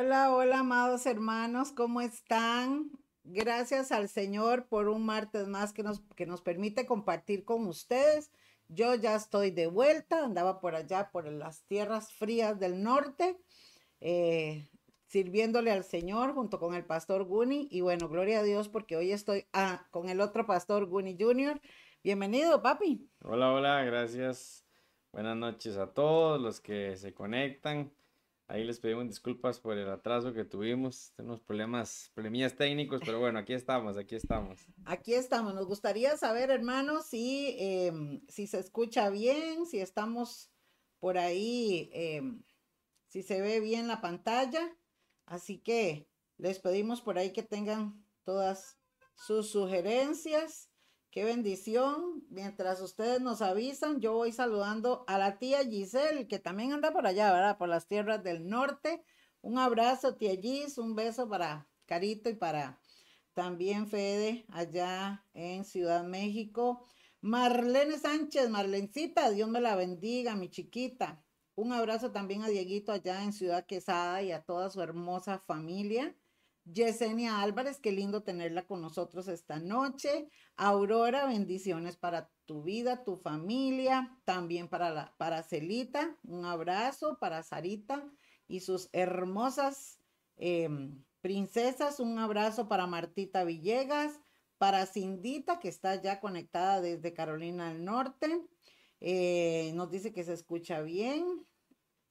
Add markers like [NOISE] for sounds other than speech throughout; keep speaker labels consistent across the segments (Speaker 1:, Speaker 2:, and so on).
Speaker 1: Hola, hola, amados hermanos, ¿cómo están? Gracias al Señor por un martes más que nos, que nos permite compartir con ustedes. Yo ya estoy de vuelta, andaba por allá, por las tierras frías del norte, eh, sirviéndole al Señor junto con el pastor Guni. Y bueno, gloria a Dios porque hoy estoy ah, con el otro pastor Guni Jr. Bienvenido, papi.
Speaker 2: Hola, hola, gracias. Buenas noches a todos los que se conectan. Ahí les pedimos disculpas por el atraso que tuvimos. Tenemos problemas, problemillas técnicos, pero bueno, aquí estamos, aquí estamos.
Speaker 1: Aquí estamos. Nos gustaría saber, hermanos, si, em, si se escucha bien, si estamos por ahí, em, si se ve bien la pantalla. Así que les pedimos por ahí que tengan todas sus sugerencias Qué bendición. Mientras ustedes nos avisan, yo voy saludando a la tía Giselle, que también anda por allá, ¿verdad? Por las tierras del norte. Un abrazo, tía Gis, un beso para Carito y para también Fede allá en Ciudad México. Marlene Sánchez, Marlencita, Dios me la bendiga, mi chiquita. Un abrazo también a Dieguito allá en Ciudad Quesada y a toda su hermosa familia. Yesenia Álvarez, qué lindo tenerla con nosotros esta noche. Aurora, bendiciones para tu vida, tu familia, también para la para Celita, un abrazo para Sarita y sus hermosas em, princesas, un abrazo para Martita Villegas, para Cindita, que está ya conectada desde Carolina del Norte. Eh, nos dice que se escucha bien.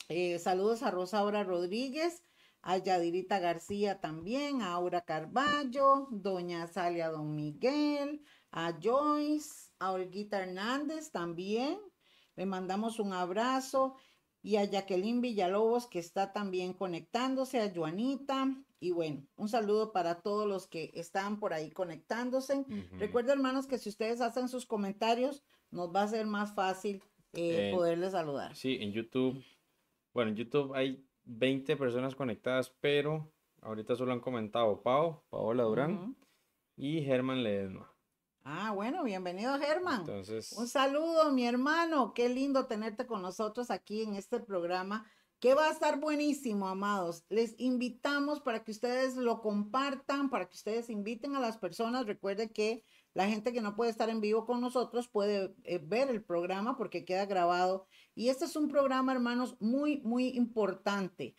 Speaker 1: Eh, saludos a Rosaura Rodríguez a Yadirita García también, a Aura Carballo, doña Salia Don Miguel, a Joyce, a Olguita Hernández también. Le mandamos un abrazo y a Jacqueline Villalobos que está también conectándose, a Joanita. Y bueno, un saludo para todos los que están por ahí conectándose. Recuerden, hermanos, que si ustedes hacen sus comentarios, nos va a ser más fácil eh, poderles saludar.
Speaker 2: Sí, en YouTube. Bueno, en YouTube hay 20 personas conectadas, pero ahorita solo han comentado Pau, Paola Durán y Germán Ledesma.
Speaker 1: Ah, bueno, bienvenido Germán. Entonces, un saludo, mi hermano. Qué lindo tenerte con nosotros aquí en este programa que va a estar buenísimo, amados. Les invitamos para que ustedes lo compartan, para que ustedes inviten a las personas. Recuerde que la gente que no puede estar en vivo con nosotros puede eh, ver el programa porque queda grabado. Y este es un programa, hermanos, muy, muy importante.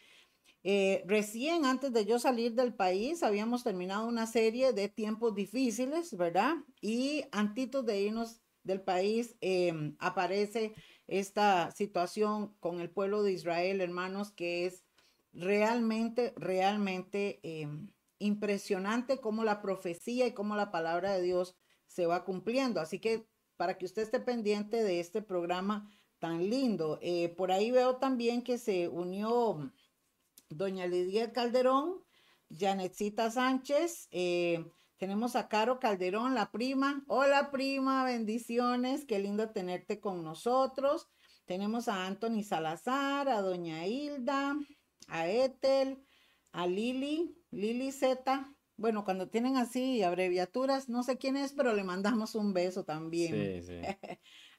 Speaker 1: Eh, recién antes de yo salir del país, habíamos terminado una serie de tiempos difíciles, ¿verdad? Y antitos de irnos del país, em, aparece esta situación con el pueblo de Israel, hermanos, que es realmente, realmente em, impresionante cómo la profecía y cómo la palabra de Dios se va cumpliendo. Así que para que usted esté pendiente de este programa tan lindo. Eh, por ahí veo también que se unió doña Lidia Calderón, Janetcita Sánchez, eh, tenemos a Caro Calderón, la prima. Hola prima, bendiciones, qué lindo tenerte con nosotros. Tenemos a Anthony Salazar, a doña Hilda, a Ethel, a Lili, Lili Z, bueno, cuando tienen así abreviaturas, no sé quién es, pero le mandamos un beso también. Sí, [LAUGHS] sí.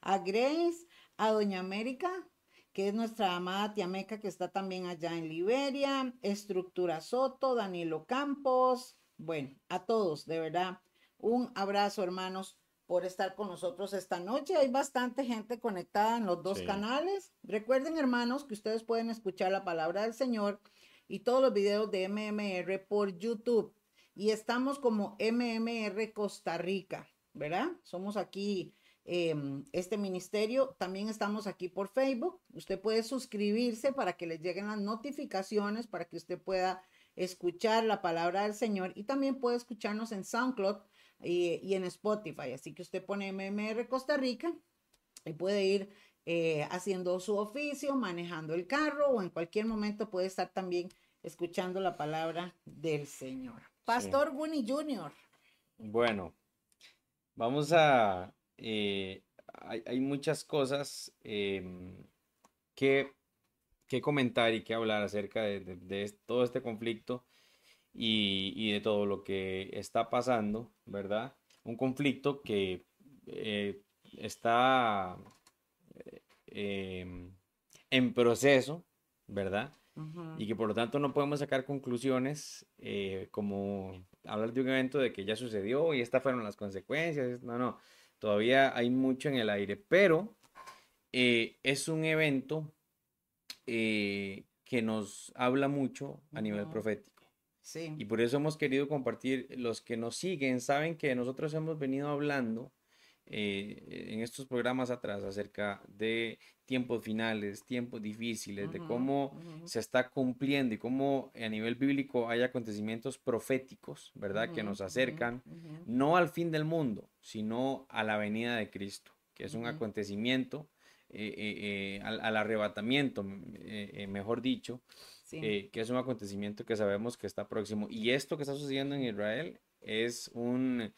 Speaker 1: a Grace, a Doña América, que es nuestra amada tía Meca, que está también allá en Liberia, Estructura Soto, Danilo Campos, bueno, a todos, de verdad, un abrazo, hermanos, por estar con nosotros esta noche. Hay bastante gente conectada en los dos canales. Recuerden, hermanos, que ustedes pueden escuchar la palabra del Señor y todos los videos de MMR por YouTube y estamos como MMR Costa Rica, ¿verdad? Somos aquí em, este ministerio. También estamos aquí por Facebook. Usted puede suscribirse para que le lleguen las notificaciones, para que usted pueda escuchar la palabra del Señor y también puede escucharnos en SoundCloud y, en Spotify. Así que usted pone MMR Costa Rica y puede ir eh, haciendo su oficio, manejando el carro o en cualquier momento puede estar también escuchando la palabra del Señor. Pastor Winnie Jr.
Speaker 2: Bueno, vamos a... Eh, hay, muchas cosas em, que, que, comentar y que hablar acerca de, todo este conflicto y, de todo lo que está pasando, ¿verdad? Un conflicto que eh, está eh, en proceso, ¿verdad? y que por lo tanto no podemos sacar conclusiones eh, como hablar de un evento de que ya sucedió y estas fueron las consecuencias. No, no, todavía hay mucho en el aire, pero eh, es un evento eh, que nos habla mucho a nivel profético. Sí. Y por eso hemos querido compartir, los que nos siguen saben que nosotros hemos venido hablando eh, en estos programas atrás acerca de tiempos finales, tiempos difíciles, de cómo se está cumpliendo y cómo a nivel bíblico hay acontecimientos proféticos, ¿verdad? que nos acercan no al fin del mundo, sino a la venida de Cristo, que es un acontecimiento, eh, eh, al, arrebatamiento, mejor dicho, que es un acontecimiento que sabemos que está próximo. Y esto que está sucediendo en Israel es un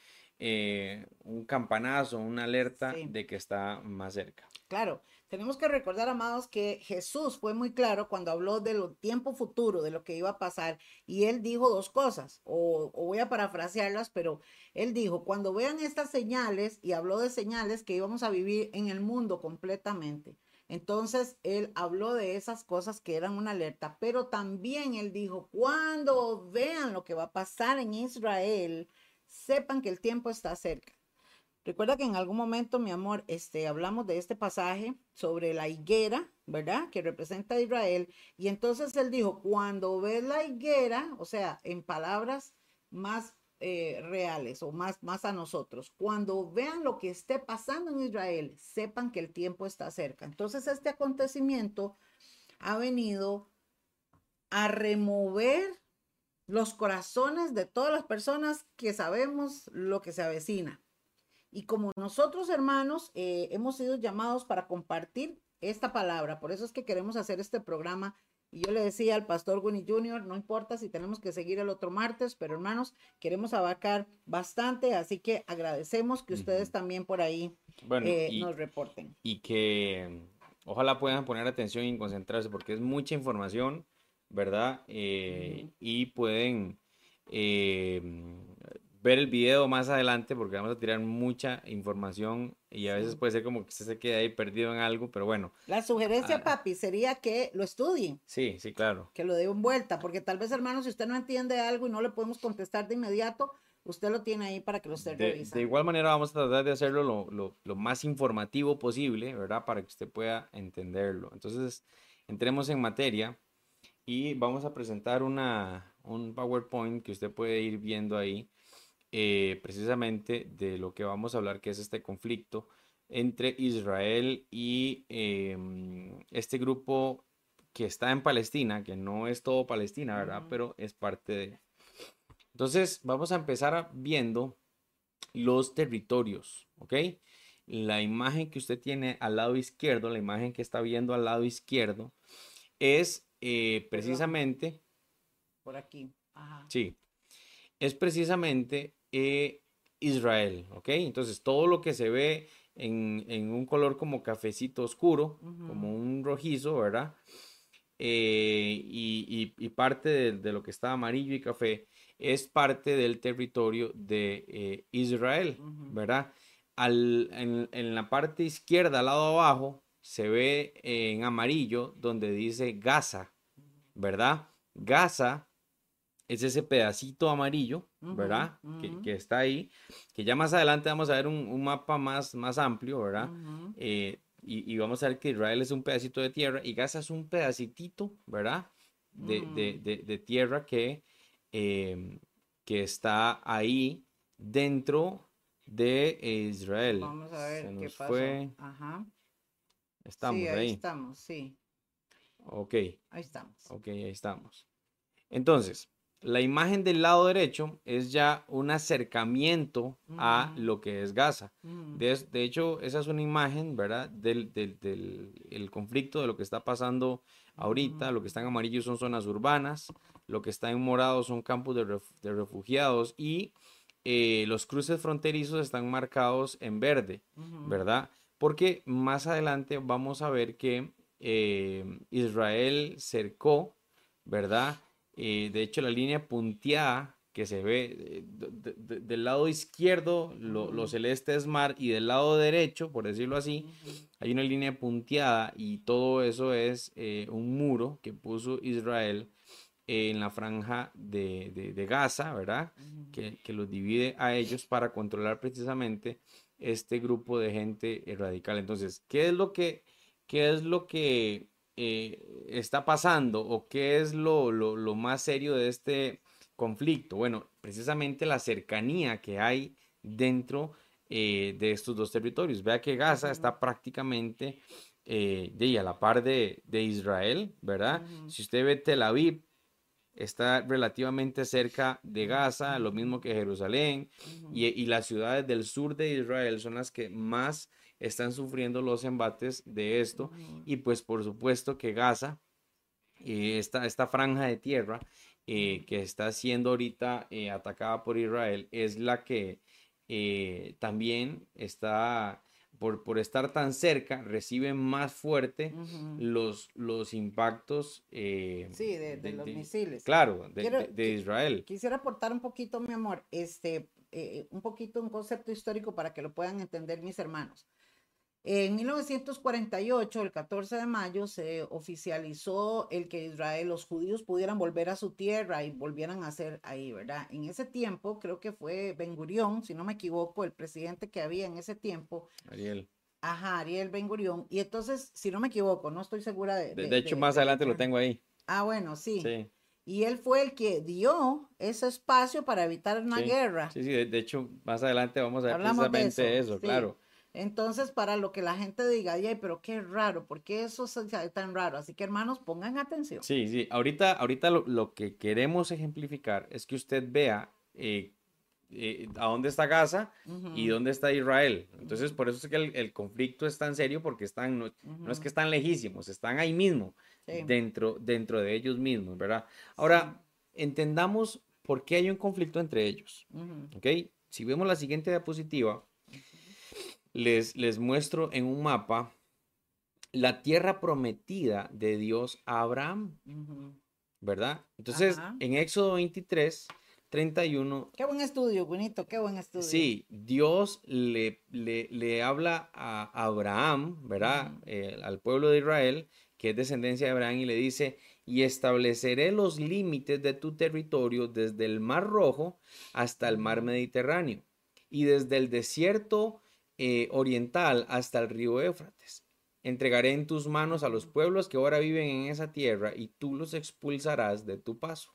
Speaker 2: eh, un campanazo, una alerta de que está más cerca.
Speaker 1: Claro, tenemos que recordar, amados, que Jesús fue muy claro cuando habló del tiempo futuro, de lo que iba a pasar, y él dijo dos cosas, o, voy a parafrasearlas, pero él dijo, cuando vean estas señales, y habló de señales que íbamos a vivir en el mundo completamente. Entonces, él habló de esas cosas que eran una alerta, pero también él dijo, cuando vean lo que va a pasar en Israel, sepan que el tiempo está cerca. Recuerda que en algún momento, mi amor, este, hablamos de este pasaje sobre la higuera, ¿verdad? Que representa a Israel. Y entonces él dijo, cuando ves la higuera, o sea, en palabras más eh, reales o más, más a nosotros, cuando vean lo que esté pasando en Israel, sepan que el tiempo está cerca. Entonces este acontecimiento ha venido a remover los corazones de todas las personas que sabemos lo que se avecina. Y como nosotros hermanos eh, hemos sido llamados para compartir esta palabra, por eso es que queremos hacer este programa. Y yo le decía al pastor Winnie Jr., no importa si tenemos que seguir el otro martes, pero hermanos, queremos abarcar bastante, así que agradecemos que ustedes también por ahí eh, nos reporten.
Speaker 2: Y que ojalá puedan poner atención y concentrarse, porque es mucha información ¿verdad? Eh, y pueden eh, ver el video más adelante porque vamos a tirar mucha información y a veces puede ser como que usted se quede ahí perdido en algo, pero bueno.
Speaker 1: La sugerencia, ah, papi, sería que lo estudien.
Speaker 2: Sí, sí, claro.
Speaker 1: Que lo den vuelta, porque tal vez, hermano, si usted no entiende algo y no le podemos contestar de inmediato, usted lo tiene ahí para que lo esté
Speaker 2: de, De igual manera vamos a tratar de hacerlo lo, lo, lo más informativo posible, ¿verdad? Para que usted pueda entenderlo. Entonces, entremos en materia y vamos a presentar una, un PowerPoint que usted puede ir viendo ahí, eh, precisamente de lo que vamos a hablar, que es este conflicto entre Israel y em, este grupo que está en Palestina, que no es todo Palestina, ¿verdad? Pero es parte de... Entonces, vamos a empezar viendo los territorios, ¿ok? La imagen que usted tiene al lado izquierdo, la imagen que está viendo al lado izquierdo, es eh, precisamente...
Speaker 1: Por aquí.
Speaker 2: Sí. Es precisamente eh, Israel, ¿ok? Entonces todo lo que se ve en, un color como cafecito oscuro, como un rojizo, ¿verdad? Eh, y, parte de, lo que está amarillo y café es parte del territorio de Israel, ¿verdad? Al, en, en, la parte izquierda, al lado abajo, se ve en amarillo donde dice Gaza, ¿verdad? Gaza es ese pedacito amarillo, ¿verdad? que, está ahí, que ya más adelante vamos a ver un, mapa más, más amplio, ¿verdad? Eh, y, vamos a ver que Israel es un pedacito de tierra y Gaza es un pedacitito, ¿verdad? De, tierra que, em, que está ahí dentro de Israel.
Speaker 1: Vamos a ver qué pasó. Ajá.
Speaker 2: Estamos sí,
Speaker 1: ahí. estamos, sí.
Speaker 2: Ok.
Speaker 1: Ahí estamos.
Speaker 2: Ok, ahí estamos. Entonces, la imagen del lado derecho es ya un acercamiento a lo que es Gaza. de, hecho, esa es una imagen, ¿verdad? Del, del, conflicto, de lo que está pasando ahorita. Lo que está en amarillo son zonas urbanas, lo que está en morado son campos de, refugiados y eh, los cruces fronterizos están marcados en verde, ¿verdad? porque más adelante vamos a ver que eh, Israel cercó, ¿verdad? Eh, de hecho, la línea punteada que se ve eh, del lado izquierdo, lo, celeste es mar, y del lado derecho, por decirlo así, hay una línea punteada y todo eso es eh, un muro que puso Israel en la franja de, Gaza, ¿verdad? que, que, los divide a ellos para controlar precisamente este grupo de gente radical. Entonces, ¿qué es lo que, qué es lo que eh, está pasando o qué es lo, lo, más serio de este conflicto? Bueno, precisamente la cercanía que hay dentro eh, de estos dos territorios. Vea que Gaza está prácticamente eh, de, a la par de, Israel, ¿verdad? Si usted ve Tel Aviv, está relativamente cerca de Gaza, lo mismo que Jerusalén, y, las ciudades del sur de Israel son las que más están sufriendo los embates de esto, y pues por supuesto que Gaza, eh, esta, esta, franja de tierra eh, que está siendo ahorita eh, atacada por Israel, es la que también está por, estar tan cerca, reciben más fuerte los, los impactos.
Speaker 1: Eh, sí, de, los misiles.
Speaker 2: Claro, de, Israel.
Speaker 1: Quisiera aportar un poquito, mi amor, este, eh, un poquito un concepto histórico para que lo puedan entender mis hermanos. En 1948, el 14 de mayo, se oficializó el que Israel, los judíos pudieran volver a su tierra y volvieran a ser ahí, ¿verdad? En ese tiempo, creo que fue Ben Gurión, si no me equivoco, el presidente que había en ese tiempo.
Speaker 2: Ariel.
Speaker 1: Ajá, Ariel Ben Gurión. Y entonces, si no me equivoco, no estoy segura de...
Speaker 2: De, hecho, más adelante lo tengo ahí.
Speaker 1: Ah, bueno, sí. Sí. Y él fue el que dio ese espacio para evitar una guerra.
Speaker 2: Sí, sí, de, hecho, más adelante vamos a ver precisamente eso, claro.
Speaker 1: Entonces, para lo que la gente diga, ay, pero qué raro, ¿por qué eso es tan raro? Así que hermanos, pongan atención.
Speaker 2: Sí, sí, ahorita, ahorita lo, que queremos ejemplificar es que usted vea eh, eh, a dónde está Gaza y dónde está Israel. Entonces, por eso es que el, conflicto es tan serio, porque están, no, es que están lejísimos, están ahí mismo, dentro, dentro de ellos mismos, ¿verdad? Ahora, entendamos por qué hay un conflicto entre ellos, ¿ok? Si vemos la siguiente diapositiva, les, les muestro en un mapa la tierra prometida de Dios a Abraham, ¿verdad? Entonces, en Éxodo 23, 31.
Speaker 1: Qué buen estudio, bonito, qué buen estudio.
Speaker 2: Sí, Dios le, le, habla a Abraham, ¿verdad? Eh, al pueblo de Israel, que es descendencia de Abraham, y le dice, y estableceré los límites de tu territorio desde el Mar Rojo hasta el Mar Mediterráneo, y desde el desierto eh, oriental hasta el río Éufrates. Entregaré en tus manos a los pueblos que ahora viven en esa tierra y tú los expulsarás de tu paso.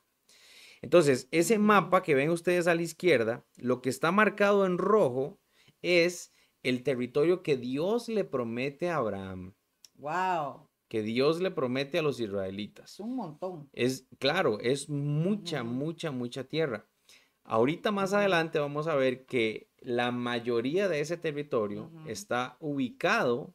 Speaker 2: Entonces, ese mapa que ven ustedes a la izquierda, lo que está marcado en rojo es el territorio que Dios le promete a Abraham.
Speaker 1: Wow.
Speaker 2: Que Dios le promete a los israelitas.
Speaker 1: Un montón.
Speaker 2: Es claro, es mucha, mucha, mucha tierra. Ahorita más adelante vamos a ver que la mayoría de ese territorio está ubicado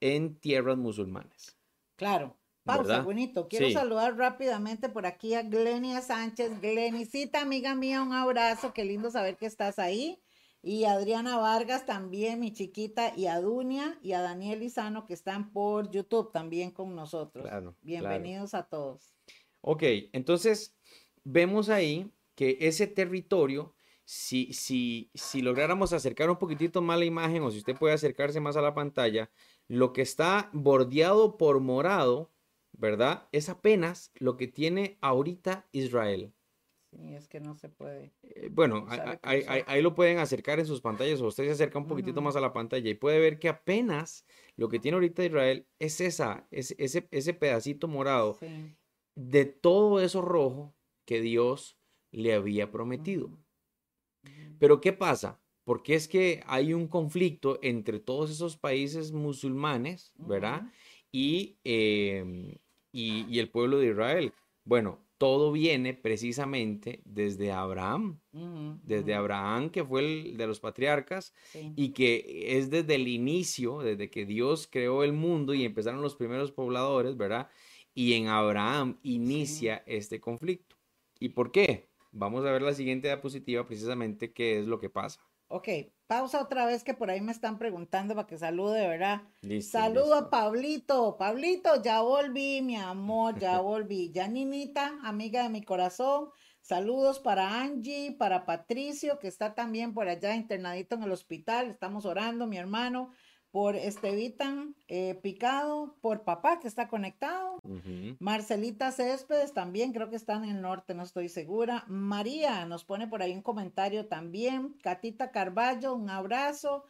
Speaker 2: en tierras musulmanes.
Speaker 1: Claro. Pausa, bonito. Quiero saludar rápidamente por aquí a Glenia Sánchez. Glenicita, amiga mía, un abrazo. Qué lindo saber que estás ahí. Y Adriana Vargas también, mi chiquita, y a Dunia y a Daniel Izano que están por YouTube también con nosotros. Bienvenidos a todos.
Speaker 2: Ok, entonces vemos ahí que ese territorio, si, si, si lográramos acercar un poquitito más la imagen o si usted puede acercarse más a la pantalla, lo que está bordeado por morado, ¿verdad? Es apenas lo que tiene ahorita Israel.
Speaker 1: Sí, es que no se puede.
Speaker 2: Eh, bueno, ahí, lo pueden acercar en sus pantallas o usted se acerca un poquitito más a la pantalla y puede ver que apenas lo que tiene ahorita Israel es esa, ese, ese pedacito morado de todo eso rojo que Dios le había prometido. Pero ¿qué pasa? Porque es que hay un conflicto entre todos esos países musulmanes, ¿verdad? Em, y, y, el pueblo de Israel. Bueno, todo viene precisamente desde Abraham, desde Abraham que fue el de los patriarcas y que es desde el inicio, desde que Dios creó el mundo y empezaron los primeros pobladores, ¿verdad? Y en Abraham inicia este conflicto. ¿Y por qué? Vamos a ver la siguiente diapositiva, precisamente qué es lo que pasa.
Speaker 1: Ok, pausa otra vez que por ahí me están preguntando para que salude, ¿verdad? Saludo a Pablito. Pablito, ya volví, mi amor, ya [LAUGHS] volví. Ya Ninita, amiga de mi corazón. Saludos para Angie, para Patricio, que está también por allá internadito en el hospital. Estamos orando, mi hermano, por Estevitan eh, Picado, por papá que está conectado. Marcelita Céspedes también, creo que está en el norte, no estoy segura. María nos pone por ahí un comentario también. Catita Carballo, un abrazo.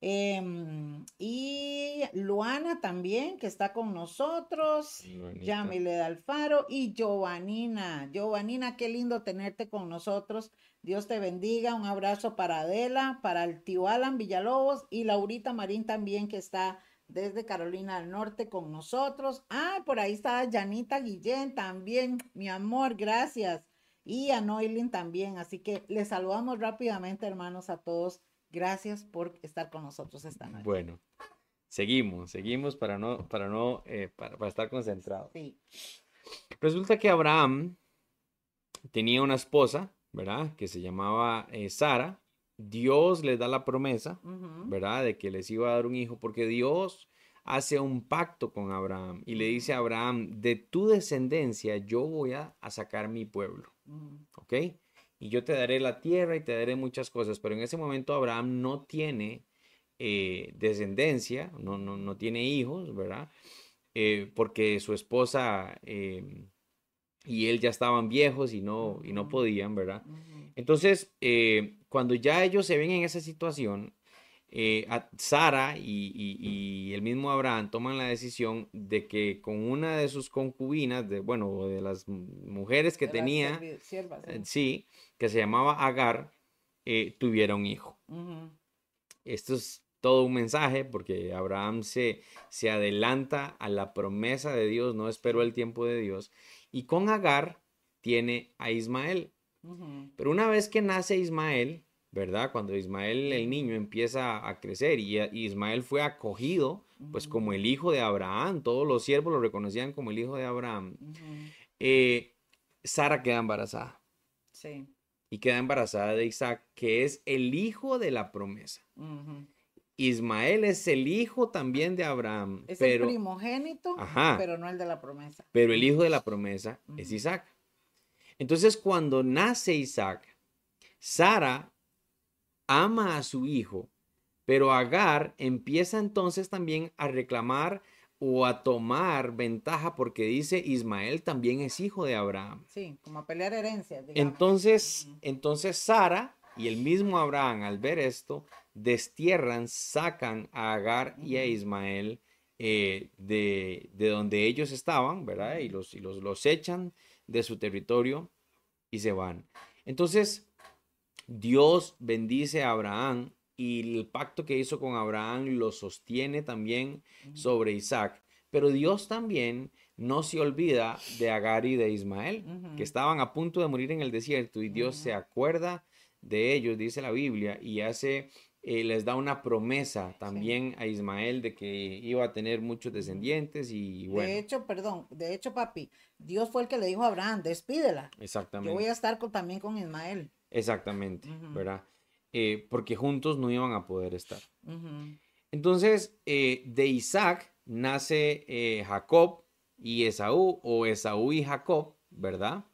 Speaker 1: Em, y Luana también, que está con nosotros. Yamile Alfaro y Giovanina. Giovanina, qué lindo tenerte con nosotros. Dios te bendiga. Un abrazo para Adela, para el tío Alan Villalobos y Laurita Marín también, que está desde Carolina del Norte con nosotros. Ah, por ahí está Janita Guillén también. Mi amor, gracias. Y a Noilin también. Así que les saludamos rápidamente, hermanos, a todos Gracias por estar con nosotros esta noche.
Speaker 2: Bueno, seguimos, seguimos para no, para no, eh, para, estar concentrados. Sí. Resulta que Abraham tenía una esposa, ¿verdad? Que se llamaba eh, Sara. Dios les da la promesa, ¿verdad? De que les iba a dar un hijo, porque Dios hace un pacto con Abraham y le dice a Abraham, de tu descendencia yo voy a, sacar mi pueblo. ¿Ok? y yo te daré la tierra y te daré muchas cosas. Pero en ese momento Abraham no tiene eh, descendencia, no, no, no, tiene hijos, ¿verdad? Eh, porque su esposa em, y él ya estaban viejos y no, y no podían, ¿verdad? Entonces, eh, cuando ya ellos se ven en esa situación, eh, Sara y, el mismo Abraham toman la decisión de que con una de sus concubinas, de, bueno, de las mujeres que tenía, eh, ¿sí? que se llamaba Agar, eh, tuviera un hijo. Esto es todo un mensaje porque Abraham se, se adelanta a la promesa de Dios, no esperó el tiempo de Dios, y con Agar tiene a Ismael. Pero una vez que nace Ismael, ¿verdad? Cuando Ismael el niño empieza a crecer y, Ismael fue acogido, pues como el hijo de Abraham, todos los siervos lo reconocían como el hijo de Abraham. Eh, Sara queda embarazada. Sí. Y queda embarazada de Isaac, que es el hijo de la promesa. Ismael es el hijo también de Abraham.
Speaker 1: Es el primogénito, pero no el de la promesa.
Speaker 2: Pero el hijo de la promesa es Isaac. Entonces, cuando nace Isaac, Sara ama a su hijo, pero Agar empieza entonces también a reclamar o a tomar ventaja porque dice Ismael también es hijo de Abraham.
Speaker 1: Sí, como a pelear herencia.
Speaker 2: Entonces, entonces Sara y el mismo Abraham al ver esto destierran, sacan a Agar y a Ismael eh, de, donde ellos estaban, ¿verdad? Y los, y los, los echan de su territorio y se van. Entonces, Dios bendice a Abraham y el pacto que hizo con Abraham lo sostiene también sobre Isaac. Pero Dios también no se olvida de Agar y de Ismael, que estaban a punto de morir en el desierto y Dios se acuerda de ellos, dice la Biblia, y hace, eh, les da una promesa también a Ismael de que iba a tener muchos descendientes y bueno.
Speaker 1: De hecho, perdón, de hecho, papi, Dios fue el que le dijo a Abraham, despídela.
Speaker 2: Exactamente.
Speaker 1: Yo voy a estar también con Ismael.
Speaker 2: Exactamente, ¿verdad? Eh, porque juntos no iban a poder estar. Entonces, eh, de Isaac nace Jacob y Esaú, o Esaú y Jacob, ¿verdad?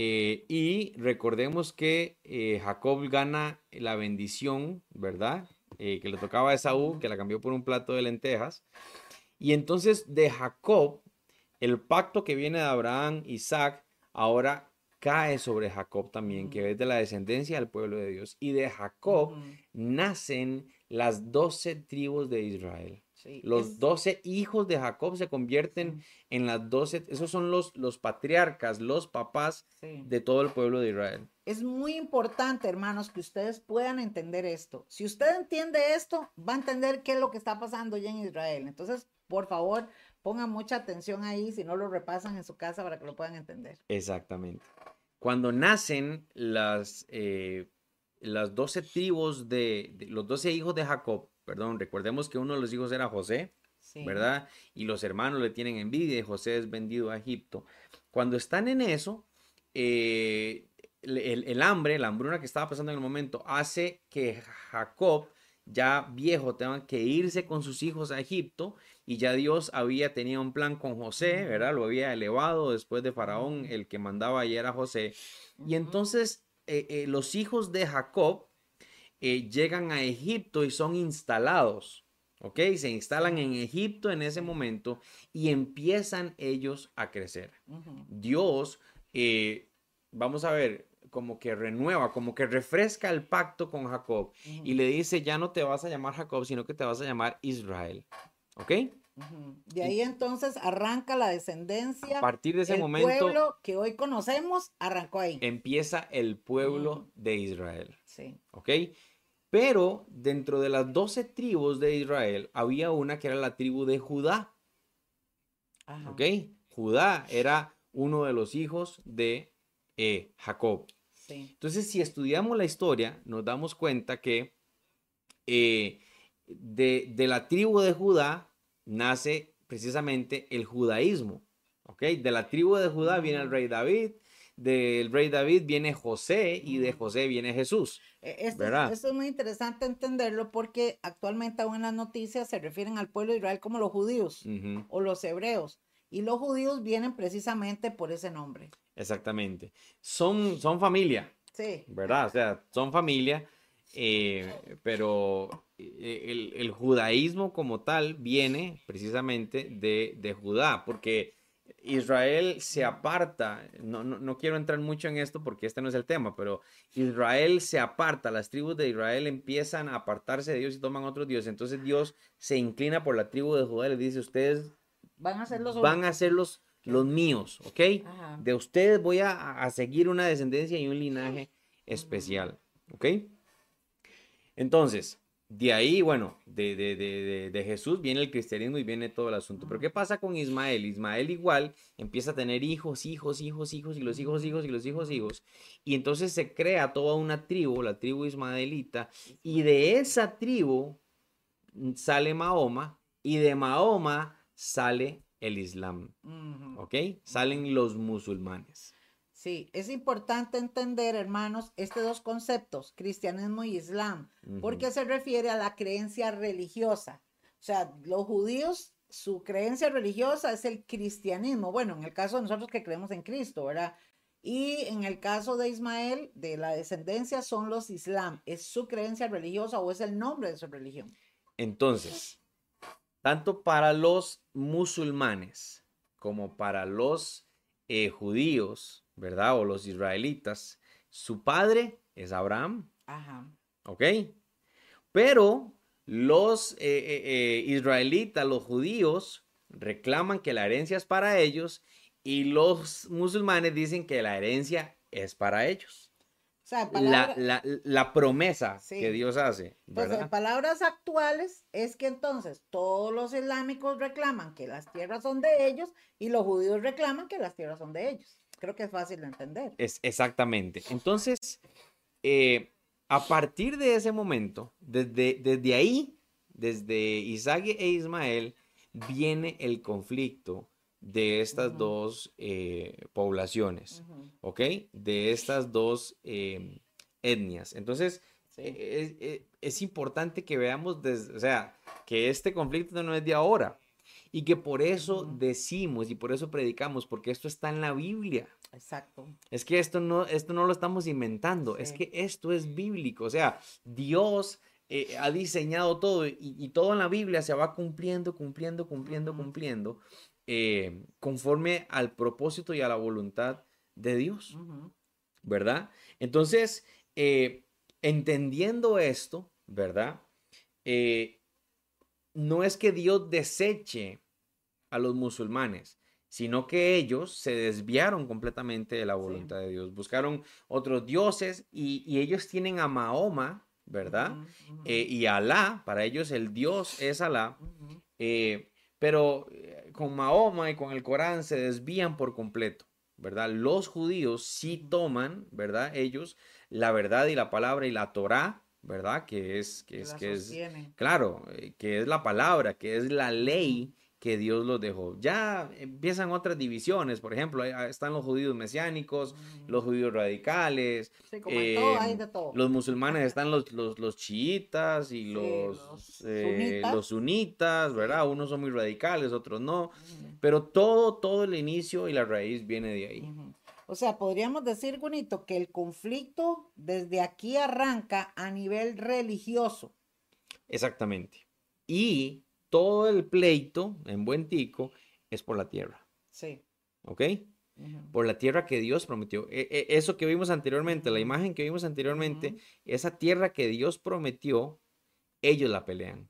Speaker 2: Y recordemos que Jacob gana la bendición, ¿verdad? que le tocaba a Esaú, que la cambió por un plato de lentejas. Y entonces de Jacob, el pacto que viene de Abraham, Isaac, ahora cae sobre Jacob también, que es de la descendencia del pueblo de Dios. Y de Jacob nacen las doce tribus de Israel. Los doce hijos de Jacob se convierten en las doce, esos son los, los patriarcas, los papás de todo el pueblo de Israel.
Speaker 1: Es muy importante, hermanos, que ustedes puedan entender esto. Si usted entiende esto, va a entender qué es lo que está pasando ya en Israel. Entonces, por favor, pongan mucha atención ahí, si no lo repasan en su casa para que lo puedan entender.
Speaker 2: Exactamente. Cuando nacen las, eh, las 12 tribus de, los 12 hijos de Jacob, perdón, recordemos que uno de los hijos era José, ¿verdad? Y los hermanos le tienen envidia y José es vendido a Egipto. Cuando están en eso, eh, el, hambre, la hambruna que estaba pasando en el momento, hace que Jacob ya viejo, tengan que irse con sus hijos a Egipto y ya Dios había tenido un plan con José, ¿verdad? Lo había elevado después de Faraón, el que mandaba ayer a José. Y entonces eh, eh, los hijos de Jacob eh, llegan a Egipto y son instalados, ¿ok? Se instalan en Egipto en ese momento y empiezan ellos a crecer. Dios, vamos a ver, como que renueva, como que refresca el pacto con Jacob y le dice, ya no te vas a llamar Jacob, sino que te vas a llamar Israel. ¿Ok?
Speaker 1: De ahí entonces arranca la descendencia.
Speaker 2: A partir de ese el momento.
Speaker 1: El pueblo que hoy conocemos arrancó ahí.
Speaker 2: Empieza el pueblo de Israel. Sí. ¿Ok? Pero dentro de las doce tribus de Israel había una que era la tribu de Judá. ¿Ok? Judá era uno de los hijos de eh, Jacob. Sí. Entonces, si estudiamos la historia, nos damos cuenta que eh, de, de la tribu de Judá nace precisamente el judaísmo. ¿Ok? De la tribu de Judá viene el rey David, del rey David viene José y de José viene Jesús.
Speaker 1: E, esto, es muy interesante entenderlo porque actualmente aún en las noticias se refieren al pueblo de Israel como los judíos o los hebreos. Y los judíos vienen precisamente por ese nombre.
Speaker 2: Exactamente. Son, son familia. Sí. ¿Verdad? O sea, son familia. Eh, pero eh, el, judaísmo como tal viene precisamente de, Judá, porque Israel se aparta, no, no, quiero entrar mucho en esto porque este no es el tema, pero Israel se aparta, las tribus de Israel empiezan a apartarse de Dios y toman otros dioses, entonces Dios se inclina por la tribu de Judá y les dice, ustedes
Speaker 1: van a ser los,
Speaker 2: van a ser los, los míos, ¿ok? De ustedes voy a, a, seguir una descendencia y un linaje especial, ¿ok? Entonces, de ahí, bueno, de, de, Jesús viene el cristianismo y viene todo el asunto. Pero ¿qué pasa con Ismael? Ismael igual empieza a tener hijos, hijos, hijos, hijos, y los hijos, hijos, y los hijos, hijos. Y entonces se crea toda una tribu, la tribu ismaelita, y de esa tribu sale Mahoma, y de Mahoma sale el Islam. ¿Ok? Salen los musulmanes.
Speaker 1: Sí, es importante entender, hermanos, estos dos conceptos, cristianismo y islam, porque se refiere a la creencia religiosa. O sea, los judíos, su creencia religiosa es el cristianismo. Bueno, en el caso de nosotros que creemos en Cristo, ¿verdad? Y en el caso de Ismael, de la descendencia, son los islam. ¿Es su creencia religiosa o es el nombre de su religión?
Speaker 2: Entonces, tanto para los musulmanes como para los eh, judíos, ¿verdad? O los israelitas, su padre es Abraham. Ajá. ¿Ok? Pero los eh, eh, eh, israelitas, los judíos, reclaman que la herencia es para ellos y los musulmanes dicen que la herencia es para ellos. O sea, la, promesa que Dios hace.
Speaker 1: Pues en palabras actuales es que entonces todos los islámicos reclaman que las tierras son de ellos y los judíos reclaman que las tierras son de ellos. Creo que es fácil de entender.
Speaker 2: Es, exactamente. Entonces, eh, a partir de ese momento, desde, desde ahí, desde Isaac e Ismael, viene el conflicto de estas dos eh, poblaciones, ¿ok? De estas dos em, etnias. Entonces, es, importante que veamos, desde, o sea, que este conflicto no es de ahora, y que por eso decimos y por eso predicamos, porque esto está en la Biblia.
Speaker 1: Exacto.
Speaker 2: Es que esto no, esto no lo estamos inventando, es que esto es bíblico. O sea, Dios eh, ha diseñado todo y, todo en la Biblia se va cumpliendo, cumpliendo, cumpliendo, cumpliendo, eh, conforme al propósito y a la voluntad de Dios. ¿Verdad? Entonces, eh, entendiendo esto, ¿verdad? No es que Dios deseche a los musulmanes, sino que ellos se desviaron completamente de la voluntad de Dios, buscaron otros dioses y, ellos tienen a Mahoma, ¿verdad? Eh, y Alá, para ellos el Dios es Alá, eh, pero eh, con Mahoma y con el Corán se desvían por completo, ¿verdad? Los judíos sí toman, ¿verdad? Ellos la verdad y la palabra y la Torah, ¿verdad? Que es, que es, que es, claro, eh, que es la palabra, que es la ley que Dios los dejó. Ya empiezan otras divisiones, por ejemplo, están los judíos mesiánicos, los judíos radicales, em, los musulmanes [LAUGHS] están los, los, chiitas y los, eh, los, sunitas. ¿verdad? Unos son muy radicales, otros no, pero todo, todo el inicio y la raíz viene de ahí.
Speaker 1: O sea, podríamos decir, bonito, que el conflicto desde aquí arranca a nivel religioso.
Speaker 2: Exactamente. Y todo el pleito, en buen tico, es por la tierra. Sí. ¿Ok? Por la tierra que Dios prometió. E, e, eso que vimos anteriormente, la imagen que vimos anteriormente, esa tierra que Dios prometió, ellos la pelean.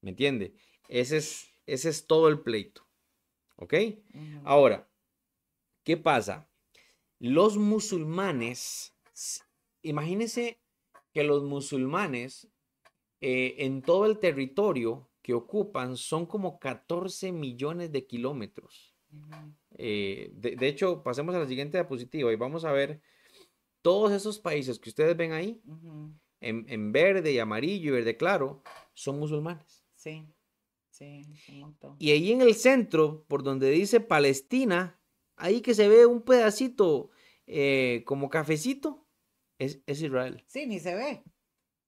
Speaker 2: ¿Me entiende? Ese es, ese es todo el pleito. ¿Ok? Ahora, ¿qué pasa? Los musulmanes, imagínense que los musulmanes eh, en todo el territorio que ocupan son como 14 millones de kilómetros. Eh, de, hecho, pasemos a la siguiente diapositiva y vamos a ver todos esos países que ustedes ven ahí, en, verde y amarillo y verde claro, son musulmanes. Sí, sí, Y ahí en el centro, por donde dice Palestina, ahí que se ve un pedacito eh, como cafecito, es, es Israel.
Speaker 1: Sí, ni se ve.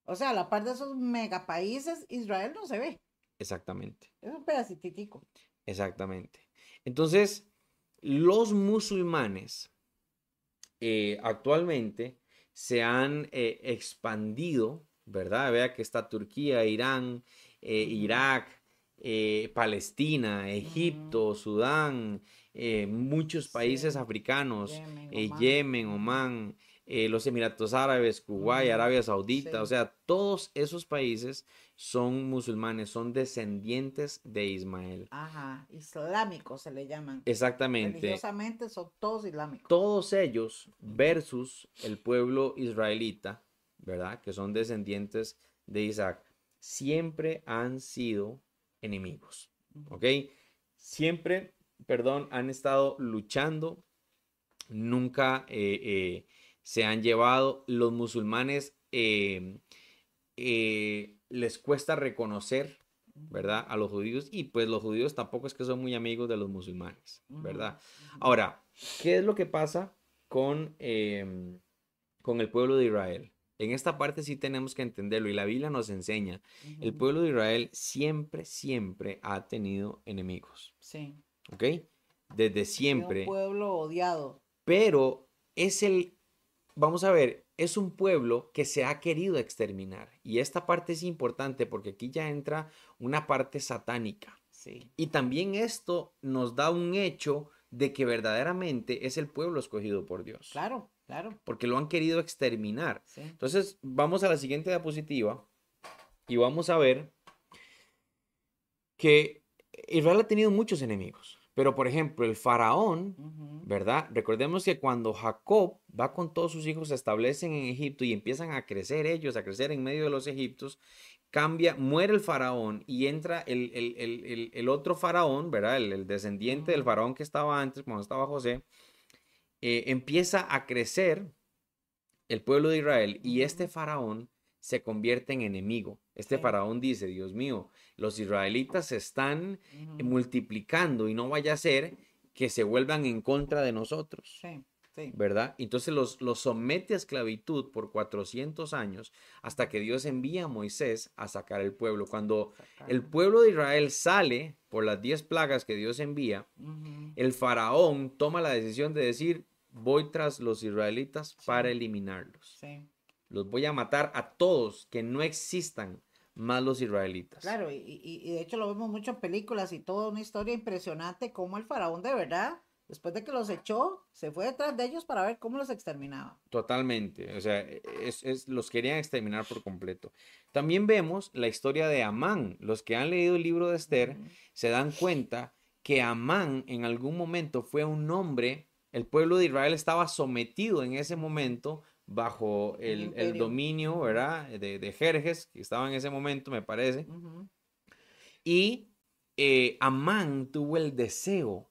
Speaker 1: O sea, la parte de esos megapaíses, Israel no se ve.
Speaker 2: Exactamente.
Speaker 1: Es un pedacitico.
Speaker 2: Exactamente. Entonces, los musulmanes eh, actualmente se han eh, expandido, ¿verdad? Vea que está Turquía, Irán, eh, Irak, Palestina, Egipto, Sudán, muchos países africanos, Yemen, Oman, los Emiratos Árabes, Kuwait, Arabia Saudita, o sea, todos esos países son musulmanes, son descendientes de Ismael.
Speaker 1: Ajá, islámicos se le llaman.
Speaker 2: Exactamente.
Speaker 1: Religiosamente son todos islámicos.
Speaker 2: Todos ellos versus el pueblo israelita, ¿verdad? Que son descendientes de Isaac, siempre han sido enemigos, ¿ok? Siempre, perdón, han estado luchando, nunca eh, eh, se han llevado los musulmanes. Eh, les cuesta reconocer, ¿verdad? A los judíos y pues los judíos tampoco es que son muy amigos de los musulmanes, ¿verdad? Ahora, ¿qué es lo que pasa con, em, con el pueblo de Israel? En esta parte sí tenemos que entenderlo y la Biblia nos enseña. El pueblo de Israel siempre, siempre ha tenido enemigos. Sí. ¿Ok? Desde siempre.
Speaker 1: un pueblo odiado.
Speaker 2: Pero es el, vamos a ver, es un pueblo que se ha querido exterminar. Y esta parte es importante porque aquí ya entra una parte satánica. Sí. Y también esto nos da un hecho de que verdaderamente es el pueblo escogido por Dios.
Speaker 1: Claro, claro.
Speaker 2: Porque lo han querido exterminar. Entonces, vamos a la siguiente diapositiva y vamos a ver que Israel ha tenido muchos enemigos. Pero, por ejemplo, el faraón, ¿verdad? Recordemos que cuando Jacob va con todos sus hijos, se establecen en Egipto y empiezan a crecer ellos, a crecer en medio de los egiptos, cambia, muere el faraón y entra el, otro faraón, ¿verdad? El, descendiente del faraón que estaba antes, cuando estaba José, eh, empieza a crecer el pueblo de Israel y este faraón se convierte en enemigo. Este faraón dice, Dios mío, los israelitas se están multiplicando y no vaya a ser que se vuelvan en contra de nosotros. Sí, sí. ¿Verdad? Entonces los, los, somete a esclavitud por 400 años hasta que Dios envía a Moisés a sacar el pueblo. Cuando el pueblo de Israel sale por las 10 plagas que Dios envía, el faraón toma la decisión de decir, voy tras los israelitas para eliminarlos. Sí. Los voy a matar a todos, que no existan más los israelitas.
Speaker 1: Claro, y, de hecho lo vemos mucho en películas y toda una historia impresionante como el faraón de verdad, después de que los echó, se fue detrás de ellos para ver cómo los exterminaba.
Speaker 2: Totalmente, o sea, es, los querían exterminar por completo. También vemos la historia de Amán. Los que han leído el libro de Esther se dan cuenta que Amán en algún momento fue un hombre, el pueblo de Israel estaba sometido en ese momento bajo el, dominio, ¿verdad? De, de, Jerjes, que estaba en ese momento, me parece. Y eh, Amán tuvo el deseo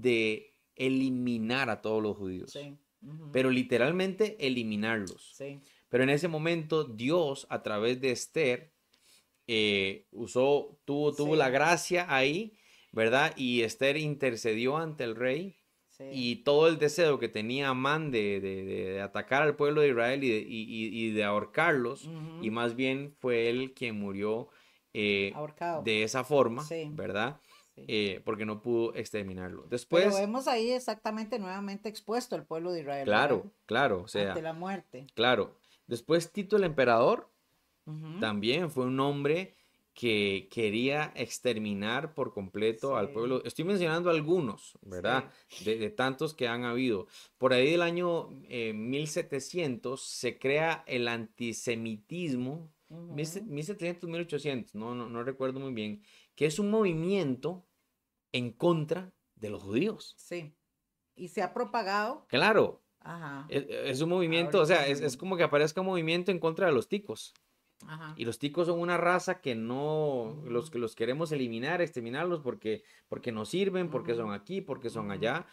Speaker 2: de eliminar a todos los judíos. Pero literalmente eliminarlos. Pero en ese momento Dios, a través de Esther, eh, usó, tuvo, tuvo la gracia ahí ¿verdad? Y Esther intercedió ante el rey y todo el deseo que tenía Amán de, atacar al pueblo de Israel y de, ahorcarlos, y más bien fue él quien murió eh, de esa forma, ¿verdad? Eh, porque no pudo exterminarlo. Después. Pero
Speaker 1: vemos ahí exactamente nuevamente expuesto el pueblo de Israel.
Speaker 2: Claro, claro, o sea.
Speaker 1: Ante la muerte.
Speaker 2: Claro. Después Tito el emperador también fue un hombre que quería exterminar por completo al pueblo. Estoy mencionando algunos, ¿verdad? De, tantos que han habido. Por ahí del año 1700 eh, se crea el antisemitismo, 1700, 1800, no, no, no recuerdo muy bien, que es un movimiento en contra de los judíos.
Speaker 1: Sí. Y se ha propagado.
Speaker 2: Claro. Ajá. Es, un movimiento, o sea, es, es, como que aparezca un movimiento en contra de los ticos. Y los ticos son una raza que no, los que los queremos eliminar, exterminarlos porque, porque no sirven, porque son aquí, porque son allá.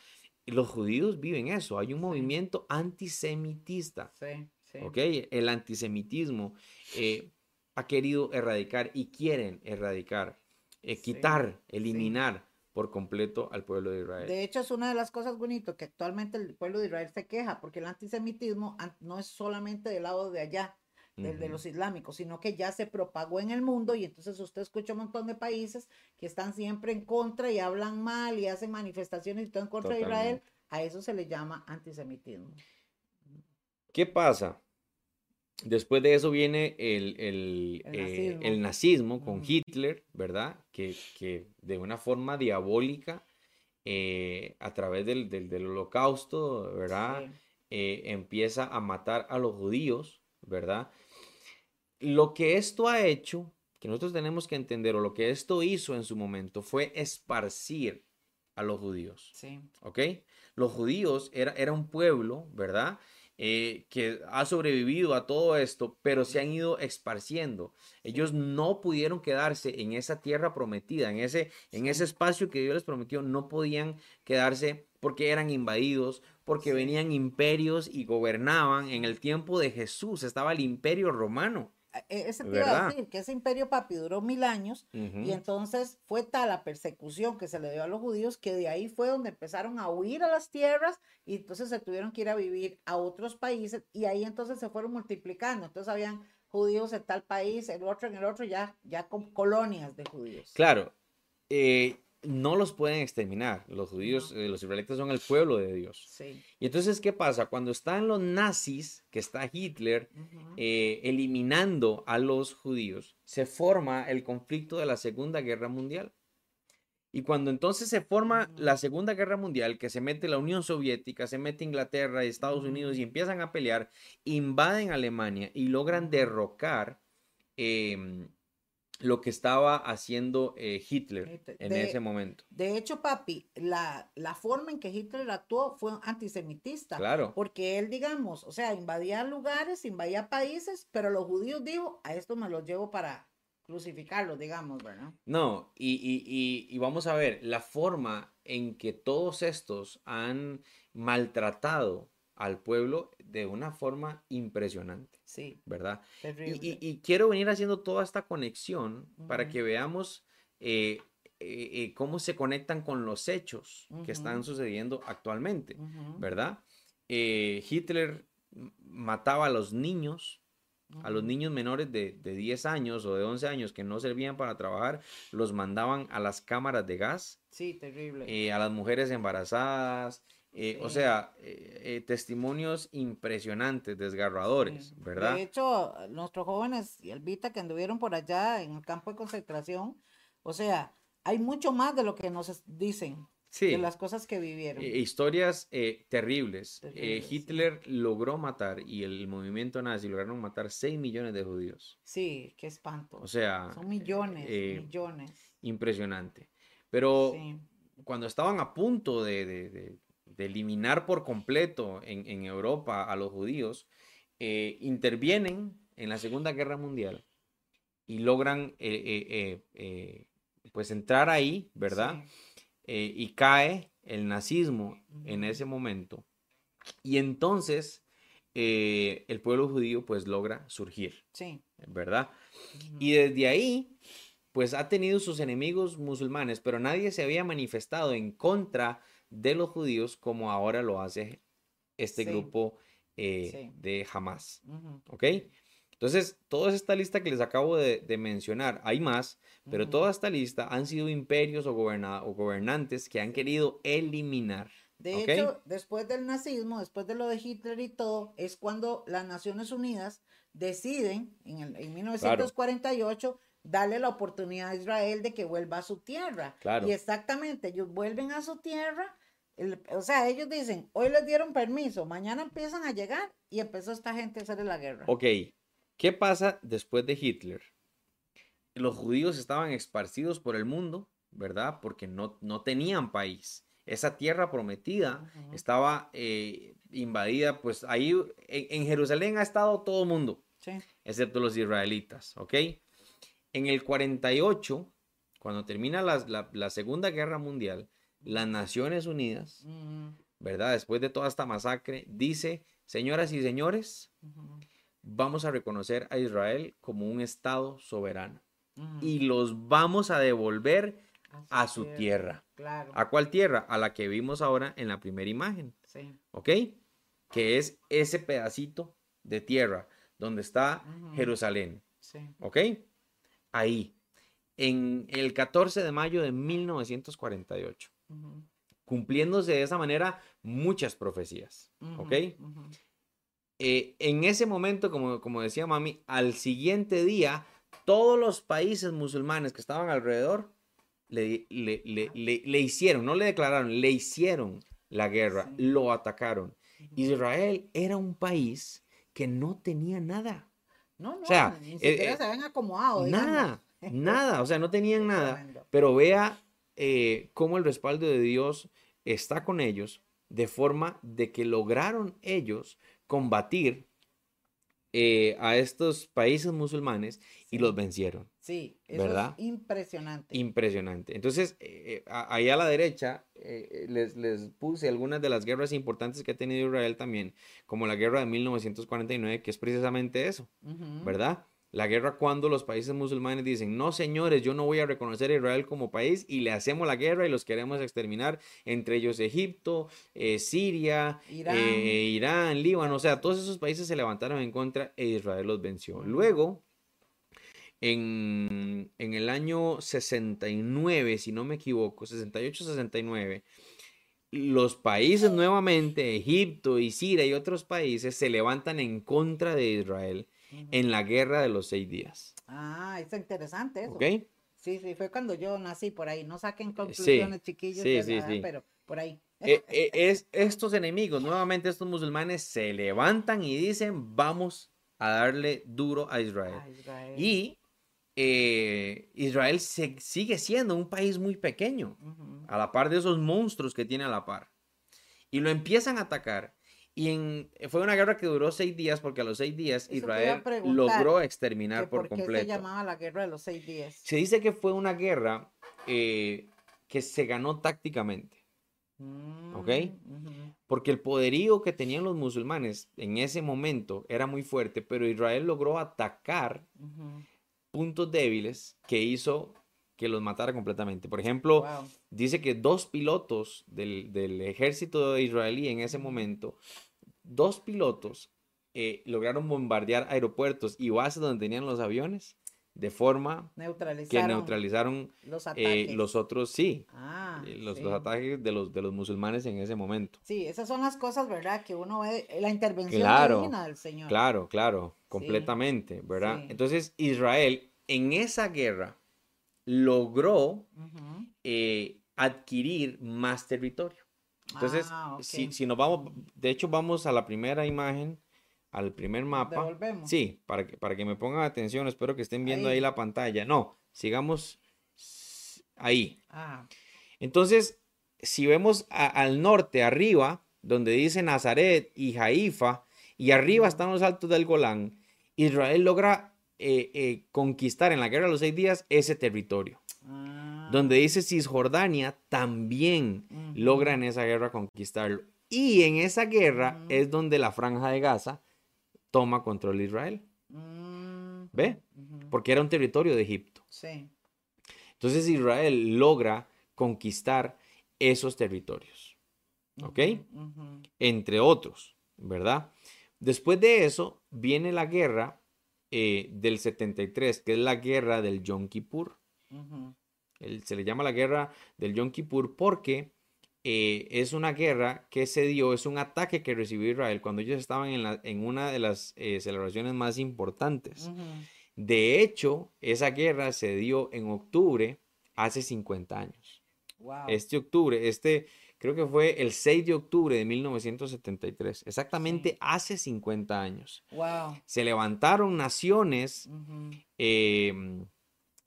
Speaker 2: Y los judíos viven eso. Hay un movimiento antisemitista. Sí, sí. ¿Ok? El antisemitismo eh, ha querido erradicar y quieren erradicar, eh, quitar, eliminar por completo al pueblo de Israel.
Speaker 1: De hecho, es una de las cosas bonitas que actualmente el pueblo de Israel se queja, porque el antisemitismo no es solamente del lado de allá, de, los islámicos, sino que ya se propagó en el mundo y entonces usted escucha un montón de países que están siempre en contra y hablan mal y hacen manifestaciones y todo en contra de Israel. A eso se le llama antisemitismo.
Speaker 2: ¿Qué pasa? Después de eso viene el, el, eh, nazismo. con Hitler, ¿verdad? Que, que, de una forma diabólica, eh, a través del, del, holocausto, ¿verdad? Eh, empieza a matar a los judíos, ¿verdad? Lo que esto ha hecho, que nosotros tenemos que entender, o lo que esto hizo en su momento, fue esparcir a los judíos. Sí. ¿Ok? Los judíos era, era un pueblo, ¿verdad? Eh, que ha sobrevivido a todo esto, pero se han ido esparciendo. Ellos no pudieron quedarse en esa tierra prometida, en ese, en ese espacio que Dios les prometió, no podían quedarse porque eran invadidos, porque venían imperios y gobernaban. En el tiempo de Jesús estaba el imperio romano.
Speaker 1: E, ese te iba a decir, que ese imperio papi duró mil años y entonces fue tal la persecución que se le dio a los judíos que de ahí fue donde empezaron a huir a las tierras y entonces se tuvieron que ir a vivir a otros países y ahí entonces se fueron multiplicando. Entonces habían judíos en tal país, el otro en el otro, ya, ya con colonias de judíos.
Speaker 2: Claro. Eh, no los pueden exterminar. Los judíos, eh, los israelitas son el pueblo de Dios. Sí. Y entonces, ¿qué pasa? Cuando están los nazis, que está Hitler, eh, eliminando a los judíos, se forma el conflicto de la Segunda Guerra Mundial. Y cuando entonces se forma la Segunda Guerra Mundial, que se mete la Unión Soviética, se mete Inglaterra y Estados Unidos y empiezan a pelear, invaden Alemania y logran derrocar em, lo que estaba haciendo eh, Hitler en ese momento.
Speaker 1: De hecho, papi, la, la, forma en que Hitler actuó fue antisemitista. Claro. Porque él, digamos, o sea, invadía lugares, invadía países, pero los judíos dijo, a esto me los llevo para crucificarlos, digamos, ¿verdad?
Speaker 2: No, y, y, y vamos a ver, la forma en que todos estos han maltratado al pueblo de una forma impresionante. Sí. ¿Verdad? Y, quiero venir haciendo toda esta conexión para que veamos eh, eh, eh, cómo se conectan con los hechos que están sucediendo actualmente, ¿verdad? Hitler mataba a los niños, a los niños menores de, de, 10 años o de 11 años que no servían para trabajar, los mandaban a las cámaras de gas.
Speaker 1: Sí, terrible.
Speaker 2: a las mujeres embarazadas, eh, o sea, eh, eh, testimonios impresionantes, desgarradores, ¿verdad?
Speaker 1: De hecho, nuestros jóvenes y Elvita que anduvieron por allá en el campo de concentración, o sea, hay mucho más de lo que nos dicen. de las cosas que vivieron.
Speaker 2: historias terribles. Hitler logró matar y el movimiento nazi lograron matar 6 millones de judíos.
Speaker 1: Sí, qué espanto.
Speaker 2: O sea,
Speaker 1: son millones, millones.
Speaker 2: Impresionante. Pero cuando estaban a punto de de eliminar por completo en, Europa a los judíos, eh, intervienen en la Segunda Guerra Mundial y logran eh, eh, pues entrar ahí, ¿verdad? y cae el nazismo en ese momento. Y entonces el pueblo judío pues logra surgir, sí. ¿verdad? Y desde ahí pues ha tenido sus enemigos musulmanes, pero nadie se había manifestado en contra de los judíos como ahora lo hace este grupo eh, de Hamas. ¿Ok? Entonces, toda esta lista que les acabo de, mencionar, hay más, pero toda esta lista han sido imperios o, o gobernantes que han querido eliminar.
Speaker 1: De hecho, después del nazismo, después de lo de Hitler y todo, es cuando las Naciones Unidas deciden, en, el, en 1948, darle la oportunidad a Israel de que vuelva a su tierra. Y exactamente, ellos vuelven a su tierra. o sea, ellos dicen, hoy les dieron permiso, mañana empiezan a llegar y empezó esta gente a hacer la guerra.
Speaker 2: Ok, ¿Qué pasa después de Hitler? Los judíos estaban esparcidos por el mundo, ¿verdad? Porque no, no tenían país. Esa tierra prometida estaba eh, invadida, pues ahí en, Jerusalén ha estado todo el mundo, excepto los israelitas, ¿ok? En el 48, cuando termina la, Segunda Guerra Mundial, las Naciones Unidas, ¿verdad? Después de toda esta masacre, dice, señoras y señores, vamos a reconocer a Israel como un Estado soberano y los vamos a devolver a su, tierra. ¿A cuál tierra? A la que vimos ahora en la primera imagen. ¿Ok? Que es ese pedacito de tierra donde está Jerusalén. ¿Ok? Ahí. En el 14 de mayo de 1948. Cumpliéndose de esa manera muchas profecías. ¿Ok? Eh, en ese momento, como, como decía mami, al siguiente día, todos los países musulmanes que estaban alrededor le, le, hicieron, no le declararon, le hicieron la guerra, lo atacaron. Israel era un país que no tenía nada.
Speaker 1: No, no, o sea, ni eh, siquiera eh, se habían acomodado.
Speaker 2: Nada, [LAUGHS] nada, o sea, no tenían nada. Pero vea cómo el respaldo de Dios está con ellos, de forma de que lograron ellos combatir eh, a estos países musulmanes y los vencieron.
Speaker 1: Sí, eso ¿verdad? es impresionante.
Speaker 2: Impresionante. Entonces, eh, ahí a la derecha eh, les, les, puse algunas de las guerras importantes que ha tenido Israel también, como la guerra de 1949, que es precisamente eso, ¿verdad? La guerra cuando los países musulmanes dicen, no señores, yo no voy a reconocer a Israel como país y le hacemos la guerra y los queremos exterminar, entre ellos Egipto, eh, Siria, eh, Irán. Líbano, o sea, todos esos países se levantaron en contra e Israel los venció. Luego, en, en el año 69, si no me equivoco, 68-69, los países nuevamente, Egipto y Siria y otros países, se levantan en contra de Israel en la guerra de los seis días.
Speaker 1: Ah, es interesante eso. ¿Ok? Sí, sí, fue cuando yo nací por ahí. No saquen conclusiones, chiquillos, sí, sí, sí. pero por ahí.
Speaker 2: Eh, eh, es, estos enemigos, nuevamente estos musulmanes, se levantan y dicen, vamos a darle duro a Israel. Y eh, Israel se, sigue siendo un país muy pequeño, a la par de esos monstruos que tiene a la par. Y lo empiezan a atacar. Y fue una guerra que duró seis días porque a los seis días Israel logró exterminar por, completo. ¿Por qué se
Speaker 1: llamaba la guerra de los seis días?
Speaker 2: Se dice que fue una guerra eh, que se ganó tácticamente. ¿Ok? Mm, porque el poderío que tenían los musulmanes en ese momento era muy fuerte, pero Israel logró atacar puntos débiles que hizo que los matara completamente. Por ejemplo, dice que dos pilotos del, del, ejército israelí en ese momento dos pilotos eh, lograron bombardear aeropuertos y bases donde tenían los aviones de forma que neutralizaron los, eh, los otros, sí, ah, eh, los, los, ataques de los, de los musulmanes en ese momento.
Speaker 1: Sí, esas son las cosas, ¿verdad? Que uno ve, la intervención divina del Señor.
Speaker 2: Claro, claro, completamente, ¿verdad? Entonces Israel en esa guerra logró adquirir más territorio. Entonces, ah, si, si, nos vamos, de hecho vamos a la primera imagen, al primer mapa. ¿Devolvemos? Sí, para que, para que me pongan atención, espero que estén viendo ahí, la pantalla. No, sigamos ahí. Ah. Entonces, si vemos al norte, arriba, donde dice Nazaret y Haifa, y arriba están los altos del Golán, Israel logra eh, eh, conquistar en la guerra de los seis días ese territorio. Ah. Donde dice Cisjordania también logra en esa guerra conquistarlo. Y en esa guerra es donde la franja de Gaza toma control de Israel. Mm, ¿Ve? Porque era un territorio de Egipto. Sí. Entonces Israel logra conquistar esos territorios. ¿Ok? Entre otros, ¿verdad? Después de eso viene la guerra eh, del 73, que es la guerra del Yom Kippur. se le llama la guerra del Yom Kippur porque eh, es una guerra que se dio, es un ataque que recibió Israel cuando ellos estaban en, una de las eh, celebraciones más importantes. De hecho, esa guerra se dio en octubre hace 50 años. Este octubre, este creo que fue el 6 de octubre de 1973, exactamente hace 50 años. Se levantaron naciones, em,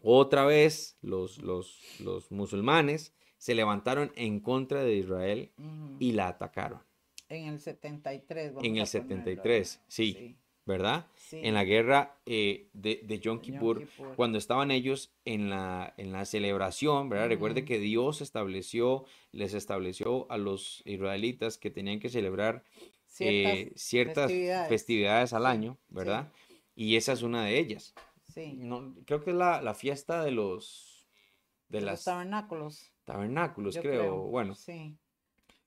Speaker 2: otra vez los, los, musulmanes se levantaron en contra de Israel y la atacaron.
Speaker 1: En el 73.
Speaker 2: en el 73, sí. ¿verdad? En la guerra eh, de, de Yom, Kippur, cuando estaban ellos en la, en la celebración, ¿verdad? Recuerde que Dios estableció, les estableció a los israelitas que tenían que celebrar ciertas, eh, festividades. al año, ¿verdad? Y esa es una de ellas. Sí. No, creo que es la, fiesta de los...
Speaker 1: De, las, tabernáculos.
Speaker 2: Tabernáculos, creo. Bueno.
Speaker 1: Sí.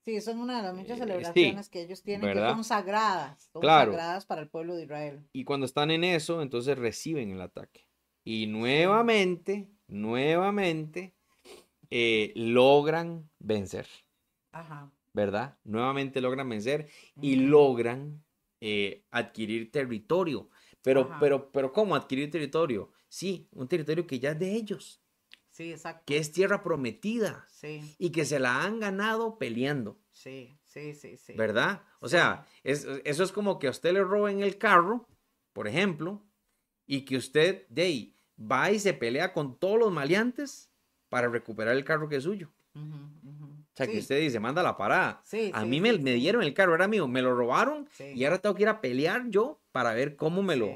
Speaker 1: Sí, son una de las muchas eh, celebraciones que ellos tienen que son sagradas, son sagradas para el pueblo de Israel.
Speaker 2: Y cuando están en eso, entonces reciben el ataque. Y nuevamente, nuevamente, eh, logran vencer. Ajá. ¿Verdad? Nuevamente logran vencer y logran eh, adquirir territorio. Pero, pero, pero, ¿cómo adquirir territorio? Sí, un territorio que ya es de ellos.
Speaker 1: Sí, exacto.
Speaker 2: Que es tierra prometida. Sí. Y que se la han ganado peleando.
Speaker 1: Sí, sí, sí, sí.
Speaker 2: ¿Verdad? O sea, eso es como que a usted le roben el carro, por ejemplo, y que usted, de ahí, va y se pelea con todos los maleantes para recuperar el carro que es suyo. O sea, que usted dice, manda la parada. Sí, a mí me, me, dieron el carro, era mío, me lo robaron y ahora tengo que ir a pelear yo para ver cómo me lo,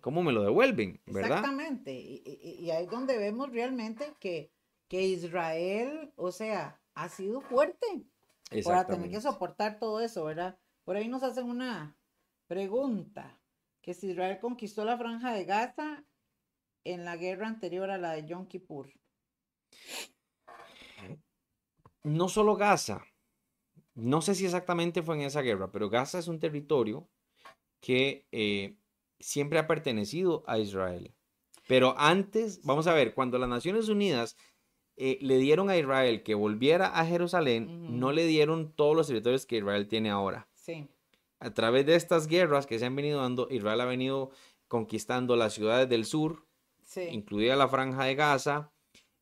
Speaker 2: ¿Cómo me lo devuelven? ¿verdad?
Speaker 1: Exactamente. Y, ahí es donde vemos realmente que, que Israel, o sea, ha sido fuerte para tener que soportar todo eso, ¿verdad? Por ahí nos hacen una pregunta, que si Israel conquistó la franja de Gaza en la guerra anterior a la de Yom Kippur.
Speaker 2: No solo Gaza, no sé si exactamente fue en esa guerra, pero Gaza es un territorio que eh, siempre ha pertenecido a Israel. Pero antes, vamos a ver, cuando las Naciones Unidas eh, le dieron a Israel que volviera a Jerusalén, no le dieron todos los territorios que Israel tiene ahora. Sí. A través de estas guerras que se han venido dando, Israel ha venido conquistando las ciudades del sur, incluida la franja de Gaza,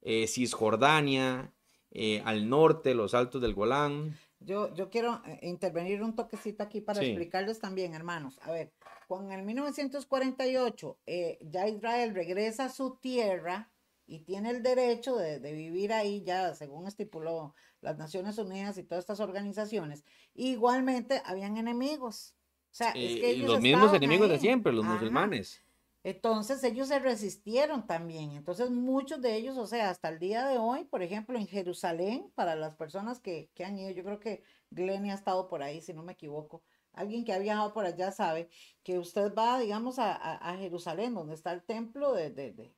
Speaker 2: eh, Cisjordania, eh, al norte, los altos del Golán.
Speaker 1: Yo, yo quiero eh, intervenir un toquecito aquí para explicarles también, hermanos. A ver, cuando en el 1948 eh, ya Israel regresa a su tierra y tiene el derecho de, vivir ahí, ya según estipuló las Naciones Unidas y todas estas organizaciones, igualmente habían enemigos. O sea, es que ellos
Speaker 2: los mismos enemigos de siempre, los musulmanes.
Speaker 1: Entonces ellos se resistieron también. Entonces muchos de ellos, o sea, hasta el día de hoy, por ejemplo, en Jerusalén, para las personas que, han ido, yo creo que Glenny ha estado por ahí, si no me equivoco. Alguien que ha viajado por allá sabe que usted va, digamos, a, Jerusalén, donde está el templo de, de,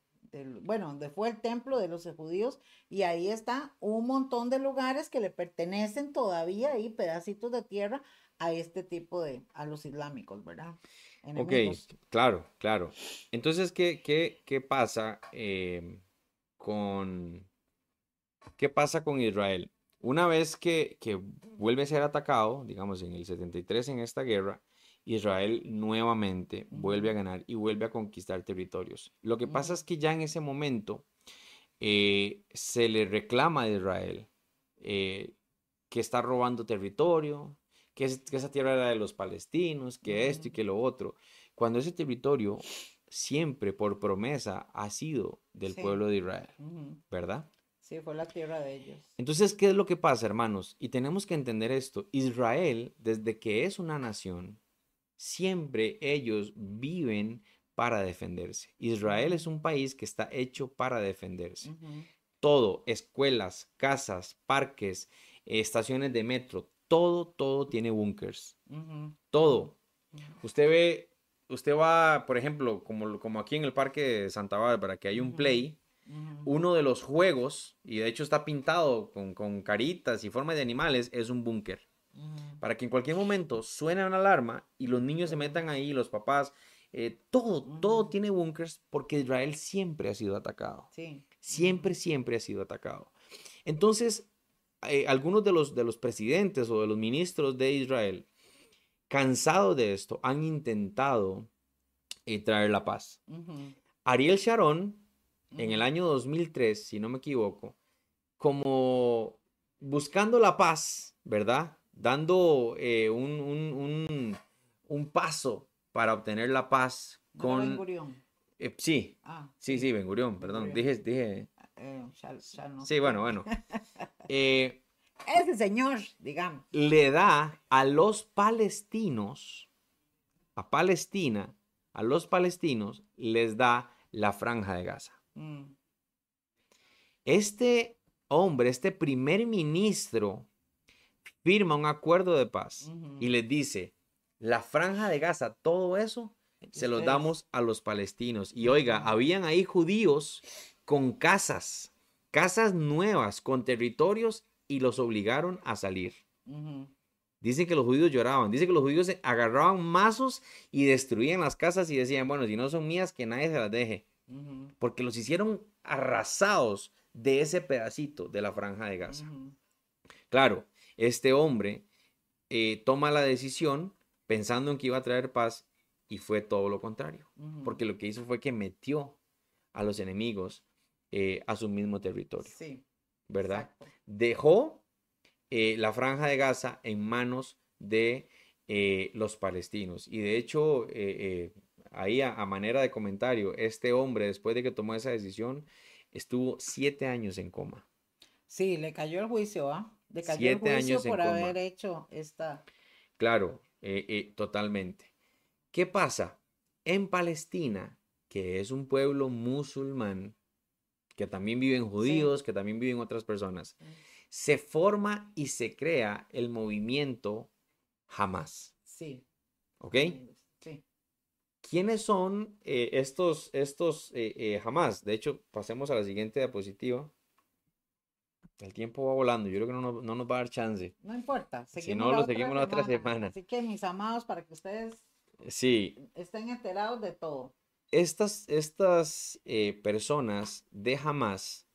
Speaker 1: bueno, donde fue el templo de los judíos, y ahí está un montón de lugares que le pertenecen todavía ahí, pedacitos de tierra, a este tipo de, a los islámicos, ¿verdad?
Speaker 2: Ok, claro, claro. Entonces, ¿qué, qué, qué pasa em, con... ¿Qué pasa con Israel? Una vez que, que, vuelve a ser atacado, digamos en el 73 en esta guerra, Israel nuevamente vuelve a ganar y vuelve a conquistar territorios. Lo que pasa es que ya en ese momento eh, se le reclama a Israel eh, que está robando territorio, que, esa tierra era de los palestinos, que esto y que lo otro, cuando ese territorio siempre por promesa ha sido del pueblo de Israel, ¿verdad?
Speaker 1: Sí, fue la tierra de ellos.
Speaker 2: Entonces, ¿qué es lo que pasa, hermanos? Y tenemos que entender esto. Israel, desde que es una nación, siempre ellos viven para defenderse. Israel es un país que está hecho para defenderse. Todo, escuelas, casas, parques, estaciones de metro, todo, todo tiene bunkers. Todo. Usted ve, usted va, por ejemplo, como, como aquí en el parque de Santa Bárbara, que hay un play, Uno de los juegos, y de hecho está pintado con, caritas y formas de animales, es un búnker. Para que en cualquier momento suene una alarma y los niños se metan ahí, los papás, eh, todo, todo tiene búnkers porque Israel siempre ha sido atacado. Siempre, siempre ha sido atacado. Entonces, eh, algunos de los, de los presidentes o de los ministros de Israel, cansados de esto, han intentado eh, traer la paz. Ariel Sharon, en el año 2003, si no me equivoco, como buscando la paz, ¿verdad? Dando eh, un, un, paso para obtener la paz con... Eh, sí, ah, sí, sí, Ben Gurión, perdón, dije, dije... Eh, sí, bueno, bueno. [LAUGHS]
Speaker 1: Ese señor, digamos.
Speaker 2: Le da a los palestinos, a Palestina, a los palestinos, les da la franja de Gaza. Mm. Este hombre, este primer ministro, firma un acuerdo de paz y les dice, la franja de Gaza, todo eso, se lo damos a los palestinos. Y oiga, habían ahí judíos con casas, casas nuevas, con territorios, y los obligaron a salir. Dicen que los judíos lloraban, dicen que los judíos agarraban mazos y destruían las casas y decían, bueno, si no son mías, que nadie se las deje porque los hicieron arrasados de ese pedacito de la franja de Gaza. Claro, este hombre eh, toma la decisión pensando en que iba a traer paz y fue todo lo contrario, porque lo que hizo fue que metió a los enemigos eh, a su mismo territorio. Sí. ¿Verdad? Dejó eh, la franja de Gaza en manos de los palestinos. Y de hecho, ahí a, manera de comentario, este hombre, después de que tomó esa decisión, estuvo siete años en coma.
Speaker 1: Sí, le cayó el juicio, ¿ah? Le cayó el juicio por haber hecho esta.
Speaker 2: Claro, eh, eh, totalmente. ¿Qué pasa? En Palestina, que es un pueblo musulmán, que también viven judíos, que también viven otras personas, se forma y se crea el movimiento Hamas. Sí. ¿Ok? ¿Quiénes son eh, estos, estos eh, eh, jamás? De hecho, pasemos a la siguiente diapositiva. El tiempo va volando, yo creo que no, nos va a dar chance.
Speaker 1: No importa,
Speaker 2: si no, lo seguimos la otra semana.
Speaker 1: Así que mis amados, para que ustedes
Speaker 2: sí.
Speaker 1: estén enterados de todo.
Speaker 2: Estas, estas personas de Hamas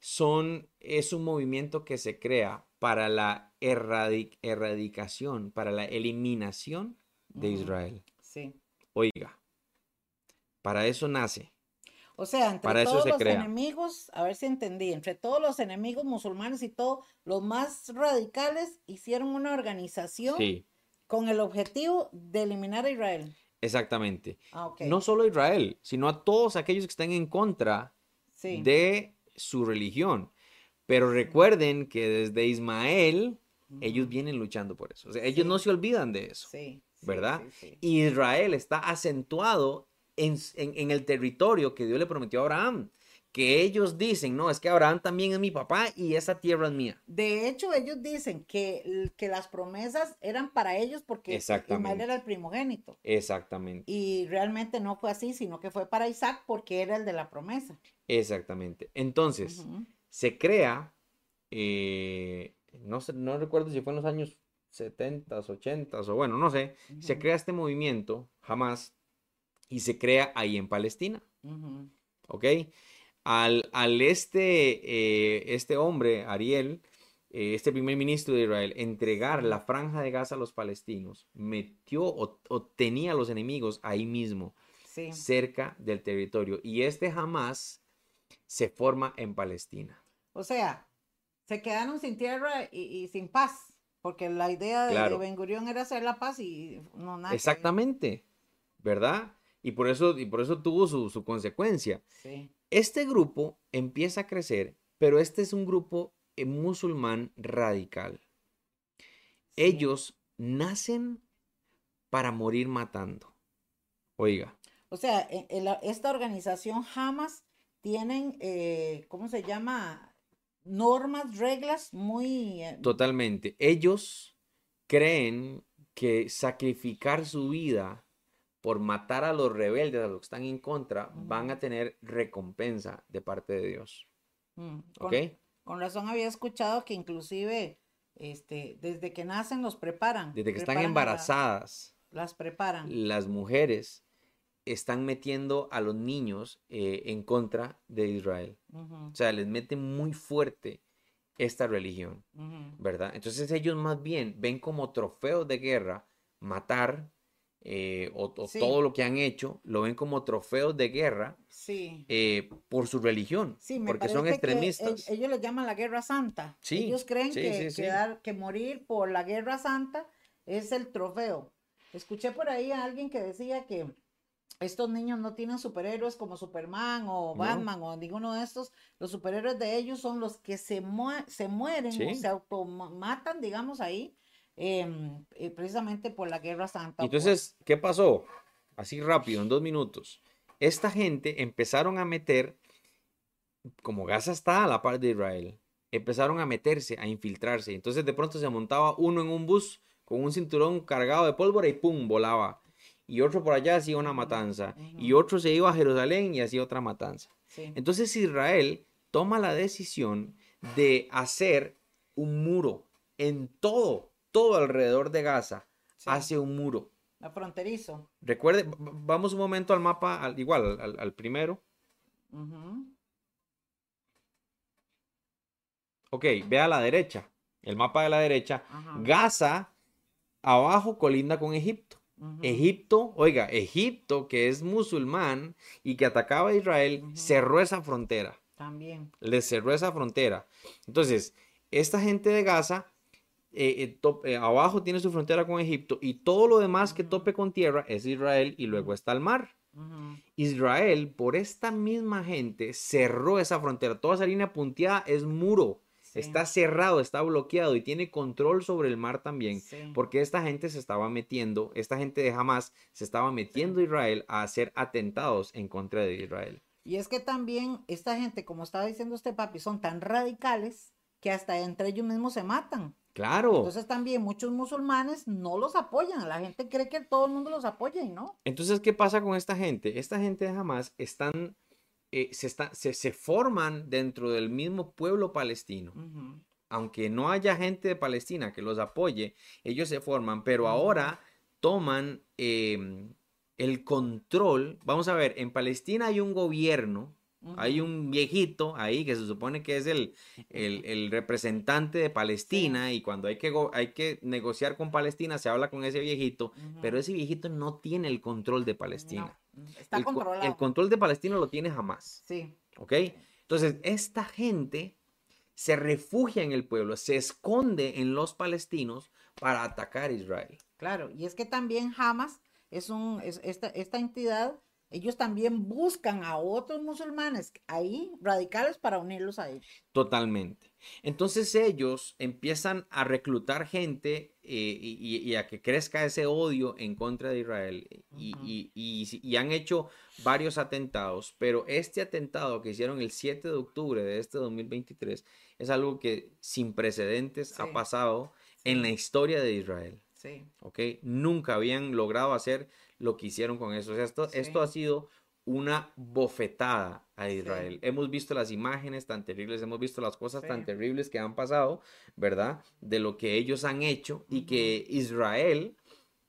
Speaker 2: son, es un movimiento que se crea para la erradicación, para la eliminación de Israel. Sí. Oiga, para eso nace.
Speaker 1: O sea, entre todos los enemigos, a ver si entendí, entre todos los enemigos musulmanes y todos los más radicales hicieron una organización con el objetivo de eliminar a Israel.
Speaker 2: Exactamente. Ah, no solo a Israel, sino a todos aquellos que están en contra de su religión. Pero recuerden que desde Ismael, ellos vienen luchando por eso. O sea, ellos no se olvidan de eso. Sí. ¿Verdad? Israel está acentuado en, el territorio que Dios le prometió a Abraham. Que ellos dicen, no, es que Abraham también es mi papá y esa tierra es mía.
Speaker 1: De hecho, ellos dicen que, que las promesas eran para ellos porque Ismael era el primogénito.
Speaker 2: Exactamente.
Speaker 1: Y realmente no fue así, sino que fue para Isaac porque era el de la promesa.
Speaker 2: Exactamente. Entonces, se crea, eh, no, sé, no recuerdo si fue en los años 70s, 80s, o bueno, no sé, se crea este movimiento, jamás, y se crea ahí en Palestina. ¿Ok? Al, al este, eh, este hombre, Ariel, eh, este primer ministro de Israel, entregar la franja de Gaza a los palestinos, metió o, tenía a los enemigos ahí mismo, cerca del territorio. Y este jamás se forma en Palestina.
Speaker 1: O sea, se quedaron sin tierra y sin paz. Porque la idea de, Ben Gurión era hacer la paz y no nada.
Speaker 2: Exactamente, ¿verdad? Y por eso, y por eso tuvo su, consecuencia. Este grupo empieza a crecer, pero este es un grupo eh, musulmán radical. Ellos nacen para morir matando. Oiga.
Speaker 1: O sea, e, esta organización jamás tienen, eh, ¿cómo se llama? Normas, reglas muy...
Speaker 2: Eh, Totalmente. Ellos creen que sacrificar su vida por matar a los rebeldes, a los que están en contra, van a tener recompensa de parte de Dios.
Speaker 1: Mm, ¿Ok? Con, razón había escuchado que inclusive este, desde que nacen los preparan.
Speaker 2: Desde que están embarazadas.
Speaker 1: las preparan.
Speaker 2: Las mujeres están metiendo a los niños eh, en contra de Israel. O sea, les mete muy fuerte esta religión, ¿verdad? Entonces ellos más bien ven como trofeos de guerra matar eh, o, todo lo que han hecho, lo ven como trofeos de guerra eh, por su religión, porque son extremistas.
Speaker 1: ellos le llaman la guerra santa. ellos creen que, que morir por la guerra santa es el trofeo. Escuché por ahí a alguien que decía que estos niños no tienen superhéroes como Superman o Batman o ninguno de estos. Los superhéroes de ellos son los que se, se mueren o se automatan, digamos, ahí, em, eh, precisamente por la Guerra Santa.
Speaker 2: Entonces, ¿qué pasó? Así rápido, en dos minutos. Esta gente empezaron a meter, como Gaza está a la par de Israel, empezaron a meterse, a infiltrarse. Entonces de pronto se montaba uno en un bus con un cinturón cargado de pólvora y ¡pum! volaba y otro por allá hacía una matanza, y otro se iba a Jerusalén y hacía otra matanza. Entonces Israel toma la decisión de hacer un muro en todo, todo alrededor de Gaza, hace un muro.
Speaker 1: La fronterizo.
Speaker 2: Recuerde, vamos un momento al mapa, al, igual, al, primero. Ok, ve a la derecha, el mapa de la derecha. Gaza, abajo colinda con Egipto. Egipto, oiga, Egipto, que es musulmán y que atacaba a Israel, cerró esa frontera.
Speaker 1: También.
Speaker 2: Le cerró esa frontera. Entonces, esta gente de Gaza, eh, eh, eh, abajo tiene su frontera con Egipto y todo lo demás que tope con tierra es Israel y luego está el mar. Israel, por esta misma gente, cerró esa frontera. Toda esa línea punteada es muro. Está cerrado, está bloqueado y tiene control sobre el mar también, porque esta gente se estaba metiendo, esta gente de Hamas se estaba metiendo a Israel a hacer atentados en contra de Israel.
Speaker 1: Y es que también esta gente, como estaba diciendo este papi, son tan radicales que hasta entre ellos mismos se matan.
Speaker 2: Claro.
Speaker 1: Entonces también muchos musulmanes no los apoyan. La gente cree que todo el mundo los apoya y no.
Speaker 2: Entonces, ¿qué pasa con esta gente? Esta gente de Hamas están eh, se, está, se, forman dentro del mismo pueblo palestino. Aunque no haya gente de Palestina que los apoye, ellos se forman, pero ahora toman em, el control. Vamos a ver, en Palestina hay un gobierno hay un viejito ahí que se supone que es el, el, representante de Palestina y cuando hay que, hay que negociar con Palestina se habla con ese viejito, pero ese viejito no tiene el control de Palestina.
Speaker 1: Está
Speaker 2: el,
Speaker 1: controlado.
Speaker 2: El control de Palestina lo tiene jamás.
Speaker 1: Sí.
Speaker 2: ¿Ok? Entonces, esta gente se refugia en el pueblo, se esconde en los palestinos para atacar a Israel.
Speaker 1: Claro, y es que también Hamas es un, esta, esta entidad ellos también buscan a otros musulmanes ahí radicales para unirlos a ellos.
Speaker 2: Totalmente. Entonces ellos empiezan a reclutar gente eh, y, a que crezca ese odio en contra de Israel y, y, han hecho varios atentados, pero este atentado que hicieron el 7 de octubre de este 2023 es algo que sin precedentes ha pasado en la historia de Israel.
Speaker 1: Sí.
Speaker 2: ¿Ok? Nunca habían logrado hacer lo que hicieron con eso. O sea, esto, esto ha sido una bofetada a Israel. Hemos visto las imágenes tan terribles, hemos visto las cosas tan terribles que han pasado, ¿verdad? De lo que ellos han hecho y que Israel,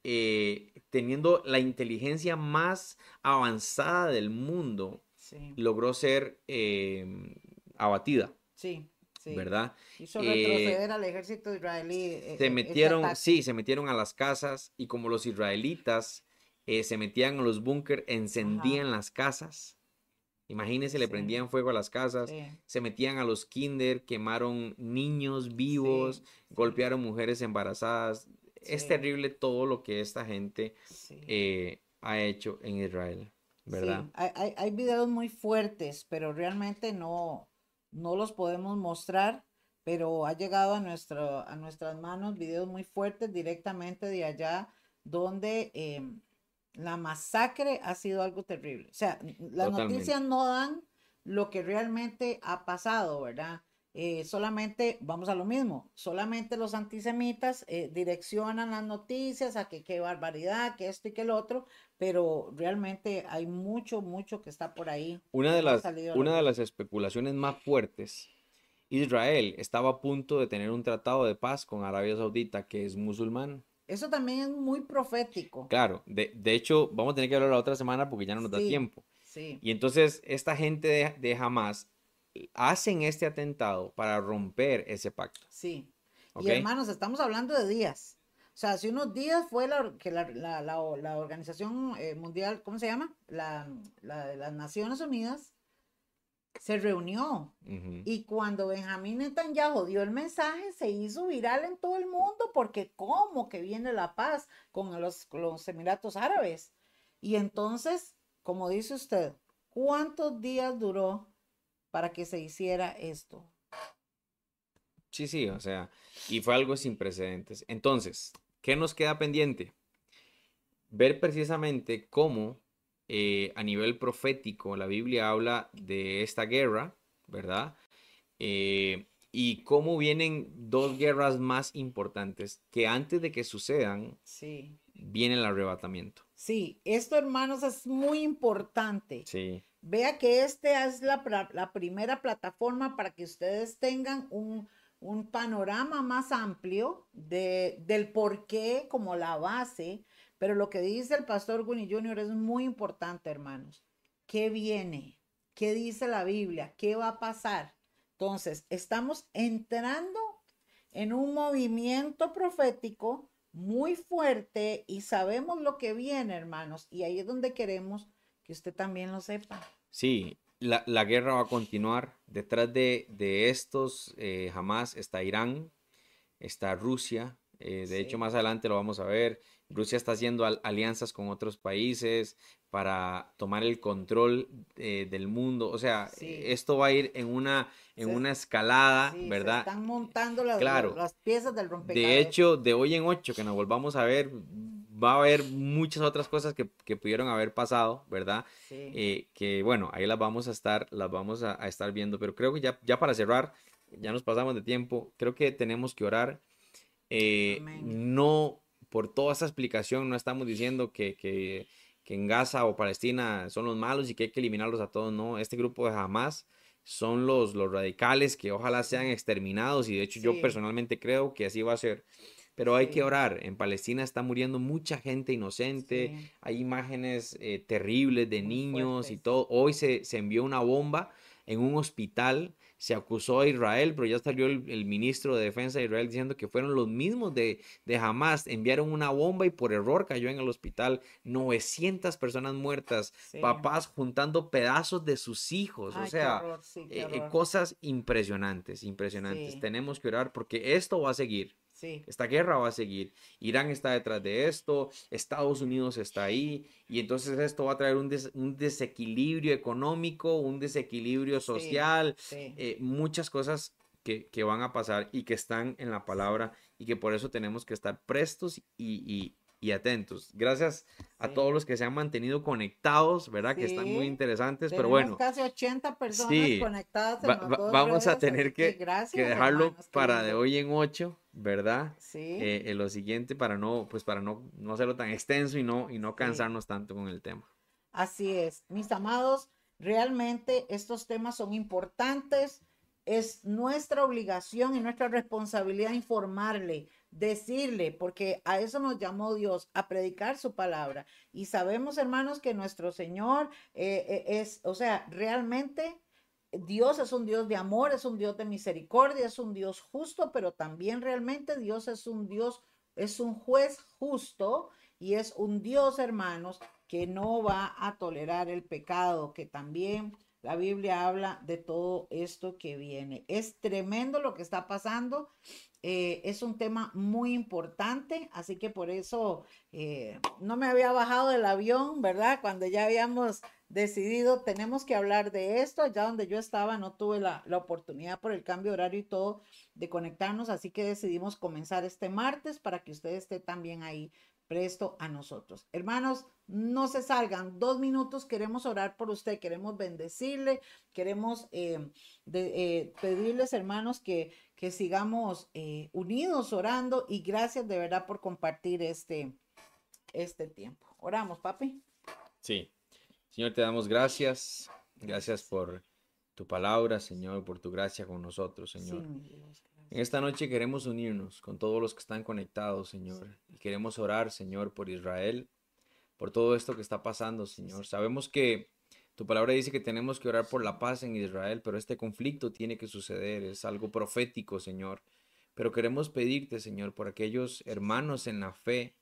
Speaker 2: eh, teniendo la inteligencia más avanzada del mundo, logró ser em, abatida.
Speaker 1: Sí.
Speaker 2: ¿verdad?
Speaker 1: Hizo retroceder eh, al ejército israelí.
Speaker 2: Eh, se metieron, sí, se metieron a las casas y como los israelitas eh, se metían a los búnker, encendían las casas. Imagínense, le prendían fuego a las casas, se metían a los kinder, quemaron niños vivos, golpearon mujeres embarazadas. Es terrible todo lo que esta gente eh, ha hecho en Israel, ¿verdad?
Speaker 1: Hay, hay, videos muy fuertes, pero realmente no, no los podemos mostrar, pero ha llegado a, nuestro, a nuestras manos videos muy fuertes directamente de allá, donde... Em, la masacre ha sido algo terrible. O sea, las noticias no dan lo que realmente ha pasado, ¿verdad? eh, solamente, vamos a lo mismo, solamente los antisemitas eh, direccionan las noticias a que qué barbaridad, que esto y que el otro, pero realmente hay mucho, mucho que está por ahí.
Speaker 2: Una de las, una de las especulaciones más fuertes, Israel estaba a punto de tener un tratado de paz con Arabia Saudita, que es musulmán.
Speaker 1: Eso también es muy profético.
Speaker 2: Claro, de, de hecho, vamos a tener que hablar la otra semana porque ya no nos da tiempo. Sí. Y entonces, esta gente de, de Hamas hacen este atentado para romper ese pacto.
Speaker 1: Sí. Y hermanos, estamos hablando de días. O sea, hace unos días fue la, que la, la, la, Organización eh, Mundial, ¿cómo se llama? La, las Naciones Unidas se reunió. Y cuando Benjamín Netanyahu dio el mensaje, se hizo viral en todo el mundo, porque ¿cómo que viene la paz con los, con los Emiratos Árabes? Y entonces, como dice usted, ¿cuántos días duró para que se hiciera esto.
Speaker 2: Sí, sí, o sea, y fue algo sin precedentes. Entonces, ¿qué nos queda pendiente? Ver precisamente cómo eh, a nivel profético la Biblia habla de esta guerra, ¿verdad? Eh, y cómo vienen dos guerras más importantes que antes de que sucedan, sí. viene el arrebatamiento.
Speaker 1: Sí, esto hermanos es muy importante. Sí. Vea que esta es la, primera plataforma para que ustedes tengan un, panorama más amplio de, del por qué como la base. Pero lo que dice el pastor Winnie Jr. es muy importante, hermanos. ¿Qué viene? ¿Qué dice la Biblia? ¿Qué va a pasar? Entonces, estamos entrando en un movimiento profético muy fuerte y sabemos lo que viene, hermanos. Y ahí es donde queremos que usted también lo sepa.
Speaker 2: Sí, la, guerra va a continuar. Detrás de, estos eh, jamás está Irán, está Rusia. Eh, de hecho, más adelante lo vamos a ver. Rusia está haciendo alianzas con otros países para tomar el control eh, del mundo. O sea, esto va a ir en una, en una escalada, ¿verdad?
Speaker 1: están montando las, las piezas del rompecabezas.
Speaker 2: De hecho, de hoy en ocho, que nos volvamos a ver, va a haber muchas otras cosas que, pudieron haber pasado, ¿verdad? Eh, que bueno, ahí las vamos a estar, las vamos a, estar viendo, pero creo que ya, ya para cerrar, ya nos pasamos de tiempo, creo que tenemos que orar. Eh, no, por toda esa explicación, no estamos diciendo que, que, en Gaza o Palestina son los malos y que hay que eliminarlos a todos, no, este grupo de jamás son los, los radicales que ojalá sean exterminados y de hecho yo personalmente creo que así va a ser. Pero hay que orar. En Palestina está muriendo mucha gente inocente. Hay imágenes eh, terribles de niños y todo. Hoy se, se, envió una bomba en un hospital. Se acusó a Israel, pero ya salió el, ministro de Defensa de Israel diciendo que fueron los mismos de, de Hamas. Enviaron una bomba y por error cayó en el hospital. 900 personas muertas. Papás juntando pedazos de sus hijos. o sea, eh, eh, cosas impresionantes, impresionantes. Tenemos que orar porque esto va a seguir. Esta guerra va a seguir. Irán está detrás de esto, Estados Unidos está ahí, y entonces esto va a traer un, desequilibrio económico, un desequilibrio social, eh, muchas cosas que, van a pasar y que están en la palabra y que por eso tenemos que estar prestos y, y atentos. Gracias a todos los que se han mantenido conectados, ¿verdad? Que están muy interesantes, pero bueno.
Speaker 1: casi 80 personas conectadas.
Speaker 2: vamos a tener que, dejarlo para de hoy en 8, ¿verdad? Sí. Eh, en lo siguiente para no, pues para no, no hacerlo tan extenso y no, y no cansarnos tanto con el tema.
Speaker 1: Así es, mis amados, realmente estos temas son importantes. Es nuestra obligación y nuestra responsabilidad informarle decirle, porque a eso nos llamó Dios, a predicar su palabra. Y sabemos, hermanos, que nuestro Señor eh, eh, es, o sea, realmente Dios es un Dios de amor, es un Dios de misericordia, es un Dios justo, pero también realmente Dios es un Dios, es un juez justo y es un Dios, hermanos, que no va a tolerar el pecado, que también la Biblia habla de todo esto que viene. Es tremendo lo que está pasando eh, es un tema muy importante, así que por eso eh, no me había bajado del avión, ¿verdad? Cuando ya habíamos decidido, tenemos que hablar de esto, allá donde yo estaba no tuve la, la oportunidad por el cambio horario y todo de conectarnos, así que decidimos comenzar este martes para que usted esté también ahí presto a nosotros. Hermanos, no se salgan. Dos minutos queremos orar por usted, queremos bendecirle, queremos eh, eh, pedirles, hermanos, que, que sigamos eh, unidos orando y gracias de verdad por compartir este, este tiempo. Oramos, papi.
Speaker 2: Sí. Señor, te damos gracias. Gracias por tu palabra, Señor, por tu gracia con nosotros, Señor. en esta noche queremos unirnos con todos los que están conectados, Señor. Y queremos orar, Señor, por Israel por todo esto que está pasando, Señor. Sabemos que tu palabra dice que tenemos que orar por la paz en Israel, pero este conflicto tiene que suceder, es algo profético, Señor. Pero queremos pedirte, Señor, por aquellos hermanos en la fe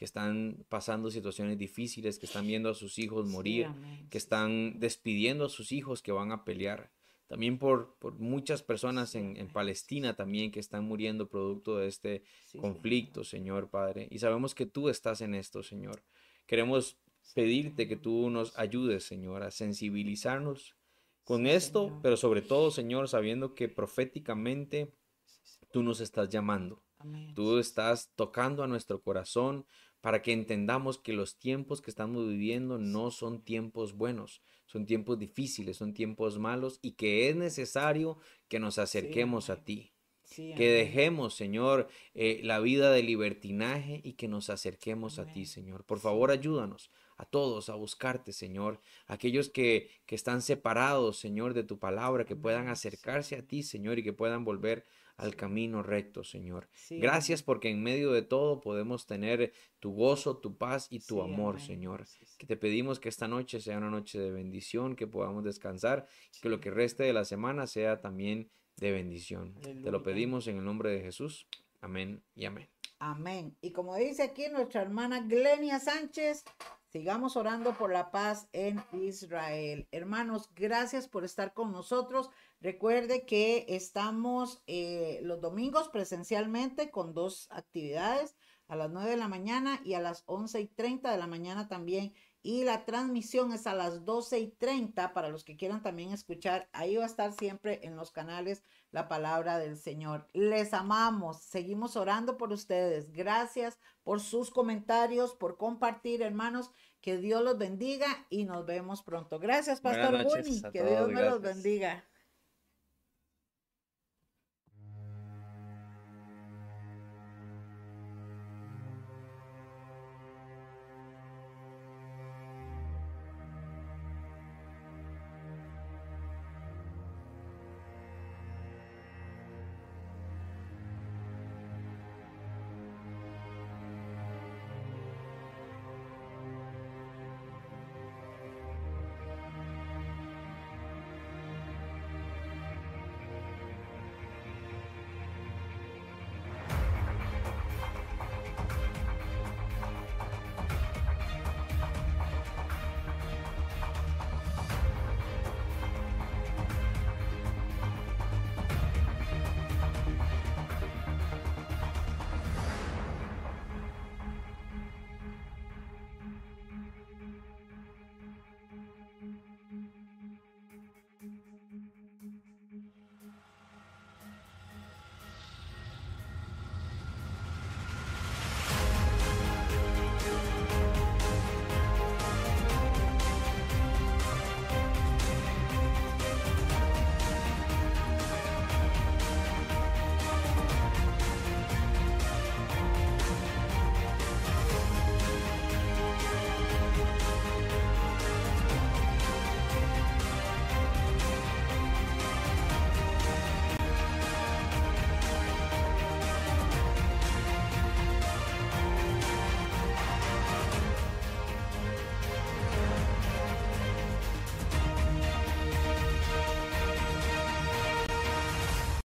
Speaker 2: que están pasando situaciones difíciles, que están viendo a sus hijos morir, que están despidiendo a sus hijos que van a pelear. También por, por muchas personas en, en, Palestina también que están muriendo producto de este conflicto, Señor Padre. Y sabemos que tú estás en esto, Señor. Queremos pedirte que tú nos ayudes, Señor, a sensibilizarnos con esto, pero sobre todo, Señor, sabiendo que proféticamente tú nos estás llamando. Tú estás tocando a nuestro corazón para que entendamos que los tiempos que estamos viviendo no son tiempos buenos, son tiempos difíciles, son tiempos malos y que es necesario que nos acerquemos a ti que dejemos, Señor, eh, la vida de libertinaje y que nos acerquemos a ti, Señor. Por favor, ayúdanos a todos a buscarte, Señor. Aquellos que, que están separados, Señor, de tu palabra, que puedan acercarse a ti, Señor, y que puedan volver al camino recto, Señor. Gracias porque en medio de todo podemos tener tu gozo, tu paz y tu amor, Señor. Que te pedimos que esta noche sea una noche de bendición, que podamos descansar, que lo que reste de la semana sea también de bendición. Te lo pedimos en el nombre de Jesús. Amén y amén.
Speaker 1: Amén. Y como dice aquí nuestra hermana Glenia Sánchez, sigamos orando por la paz en Israel. Hermanos, gracias por estar con nosotros. Recuerde que estamos eh, los domingos presencialmente con dos actividades, a las 9 de la mañana y a las 11 y 30 de la mañana también y la transmisión es a las 12 y 30 para los que quieran también escuchar. Ahí va a estar siempre en los canales la palabra del Señor. Les amamos, seguimos orando por ustedes. Gracias por sus comentarios, por compartir, hermanos. Que Dios los bendiga y nos vemos pronto. Gracias, Pastor Bunny. Que Dios me los bendiga.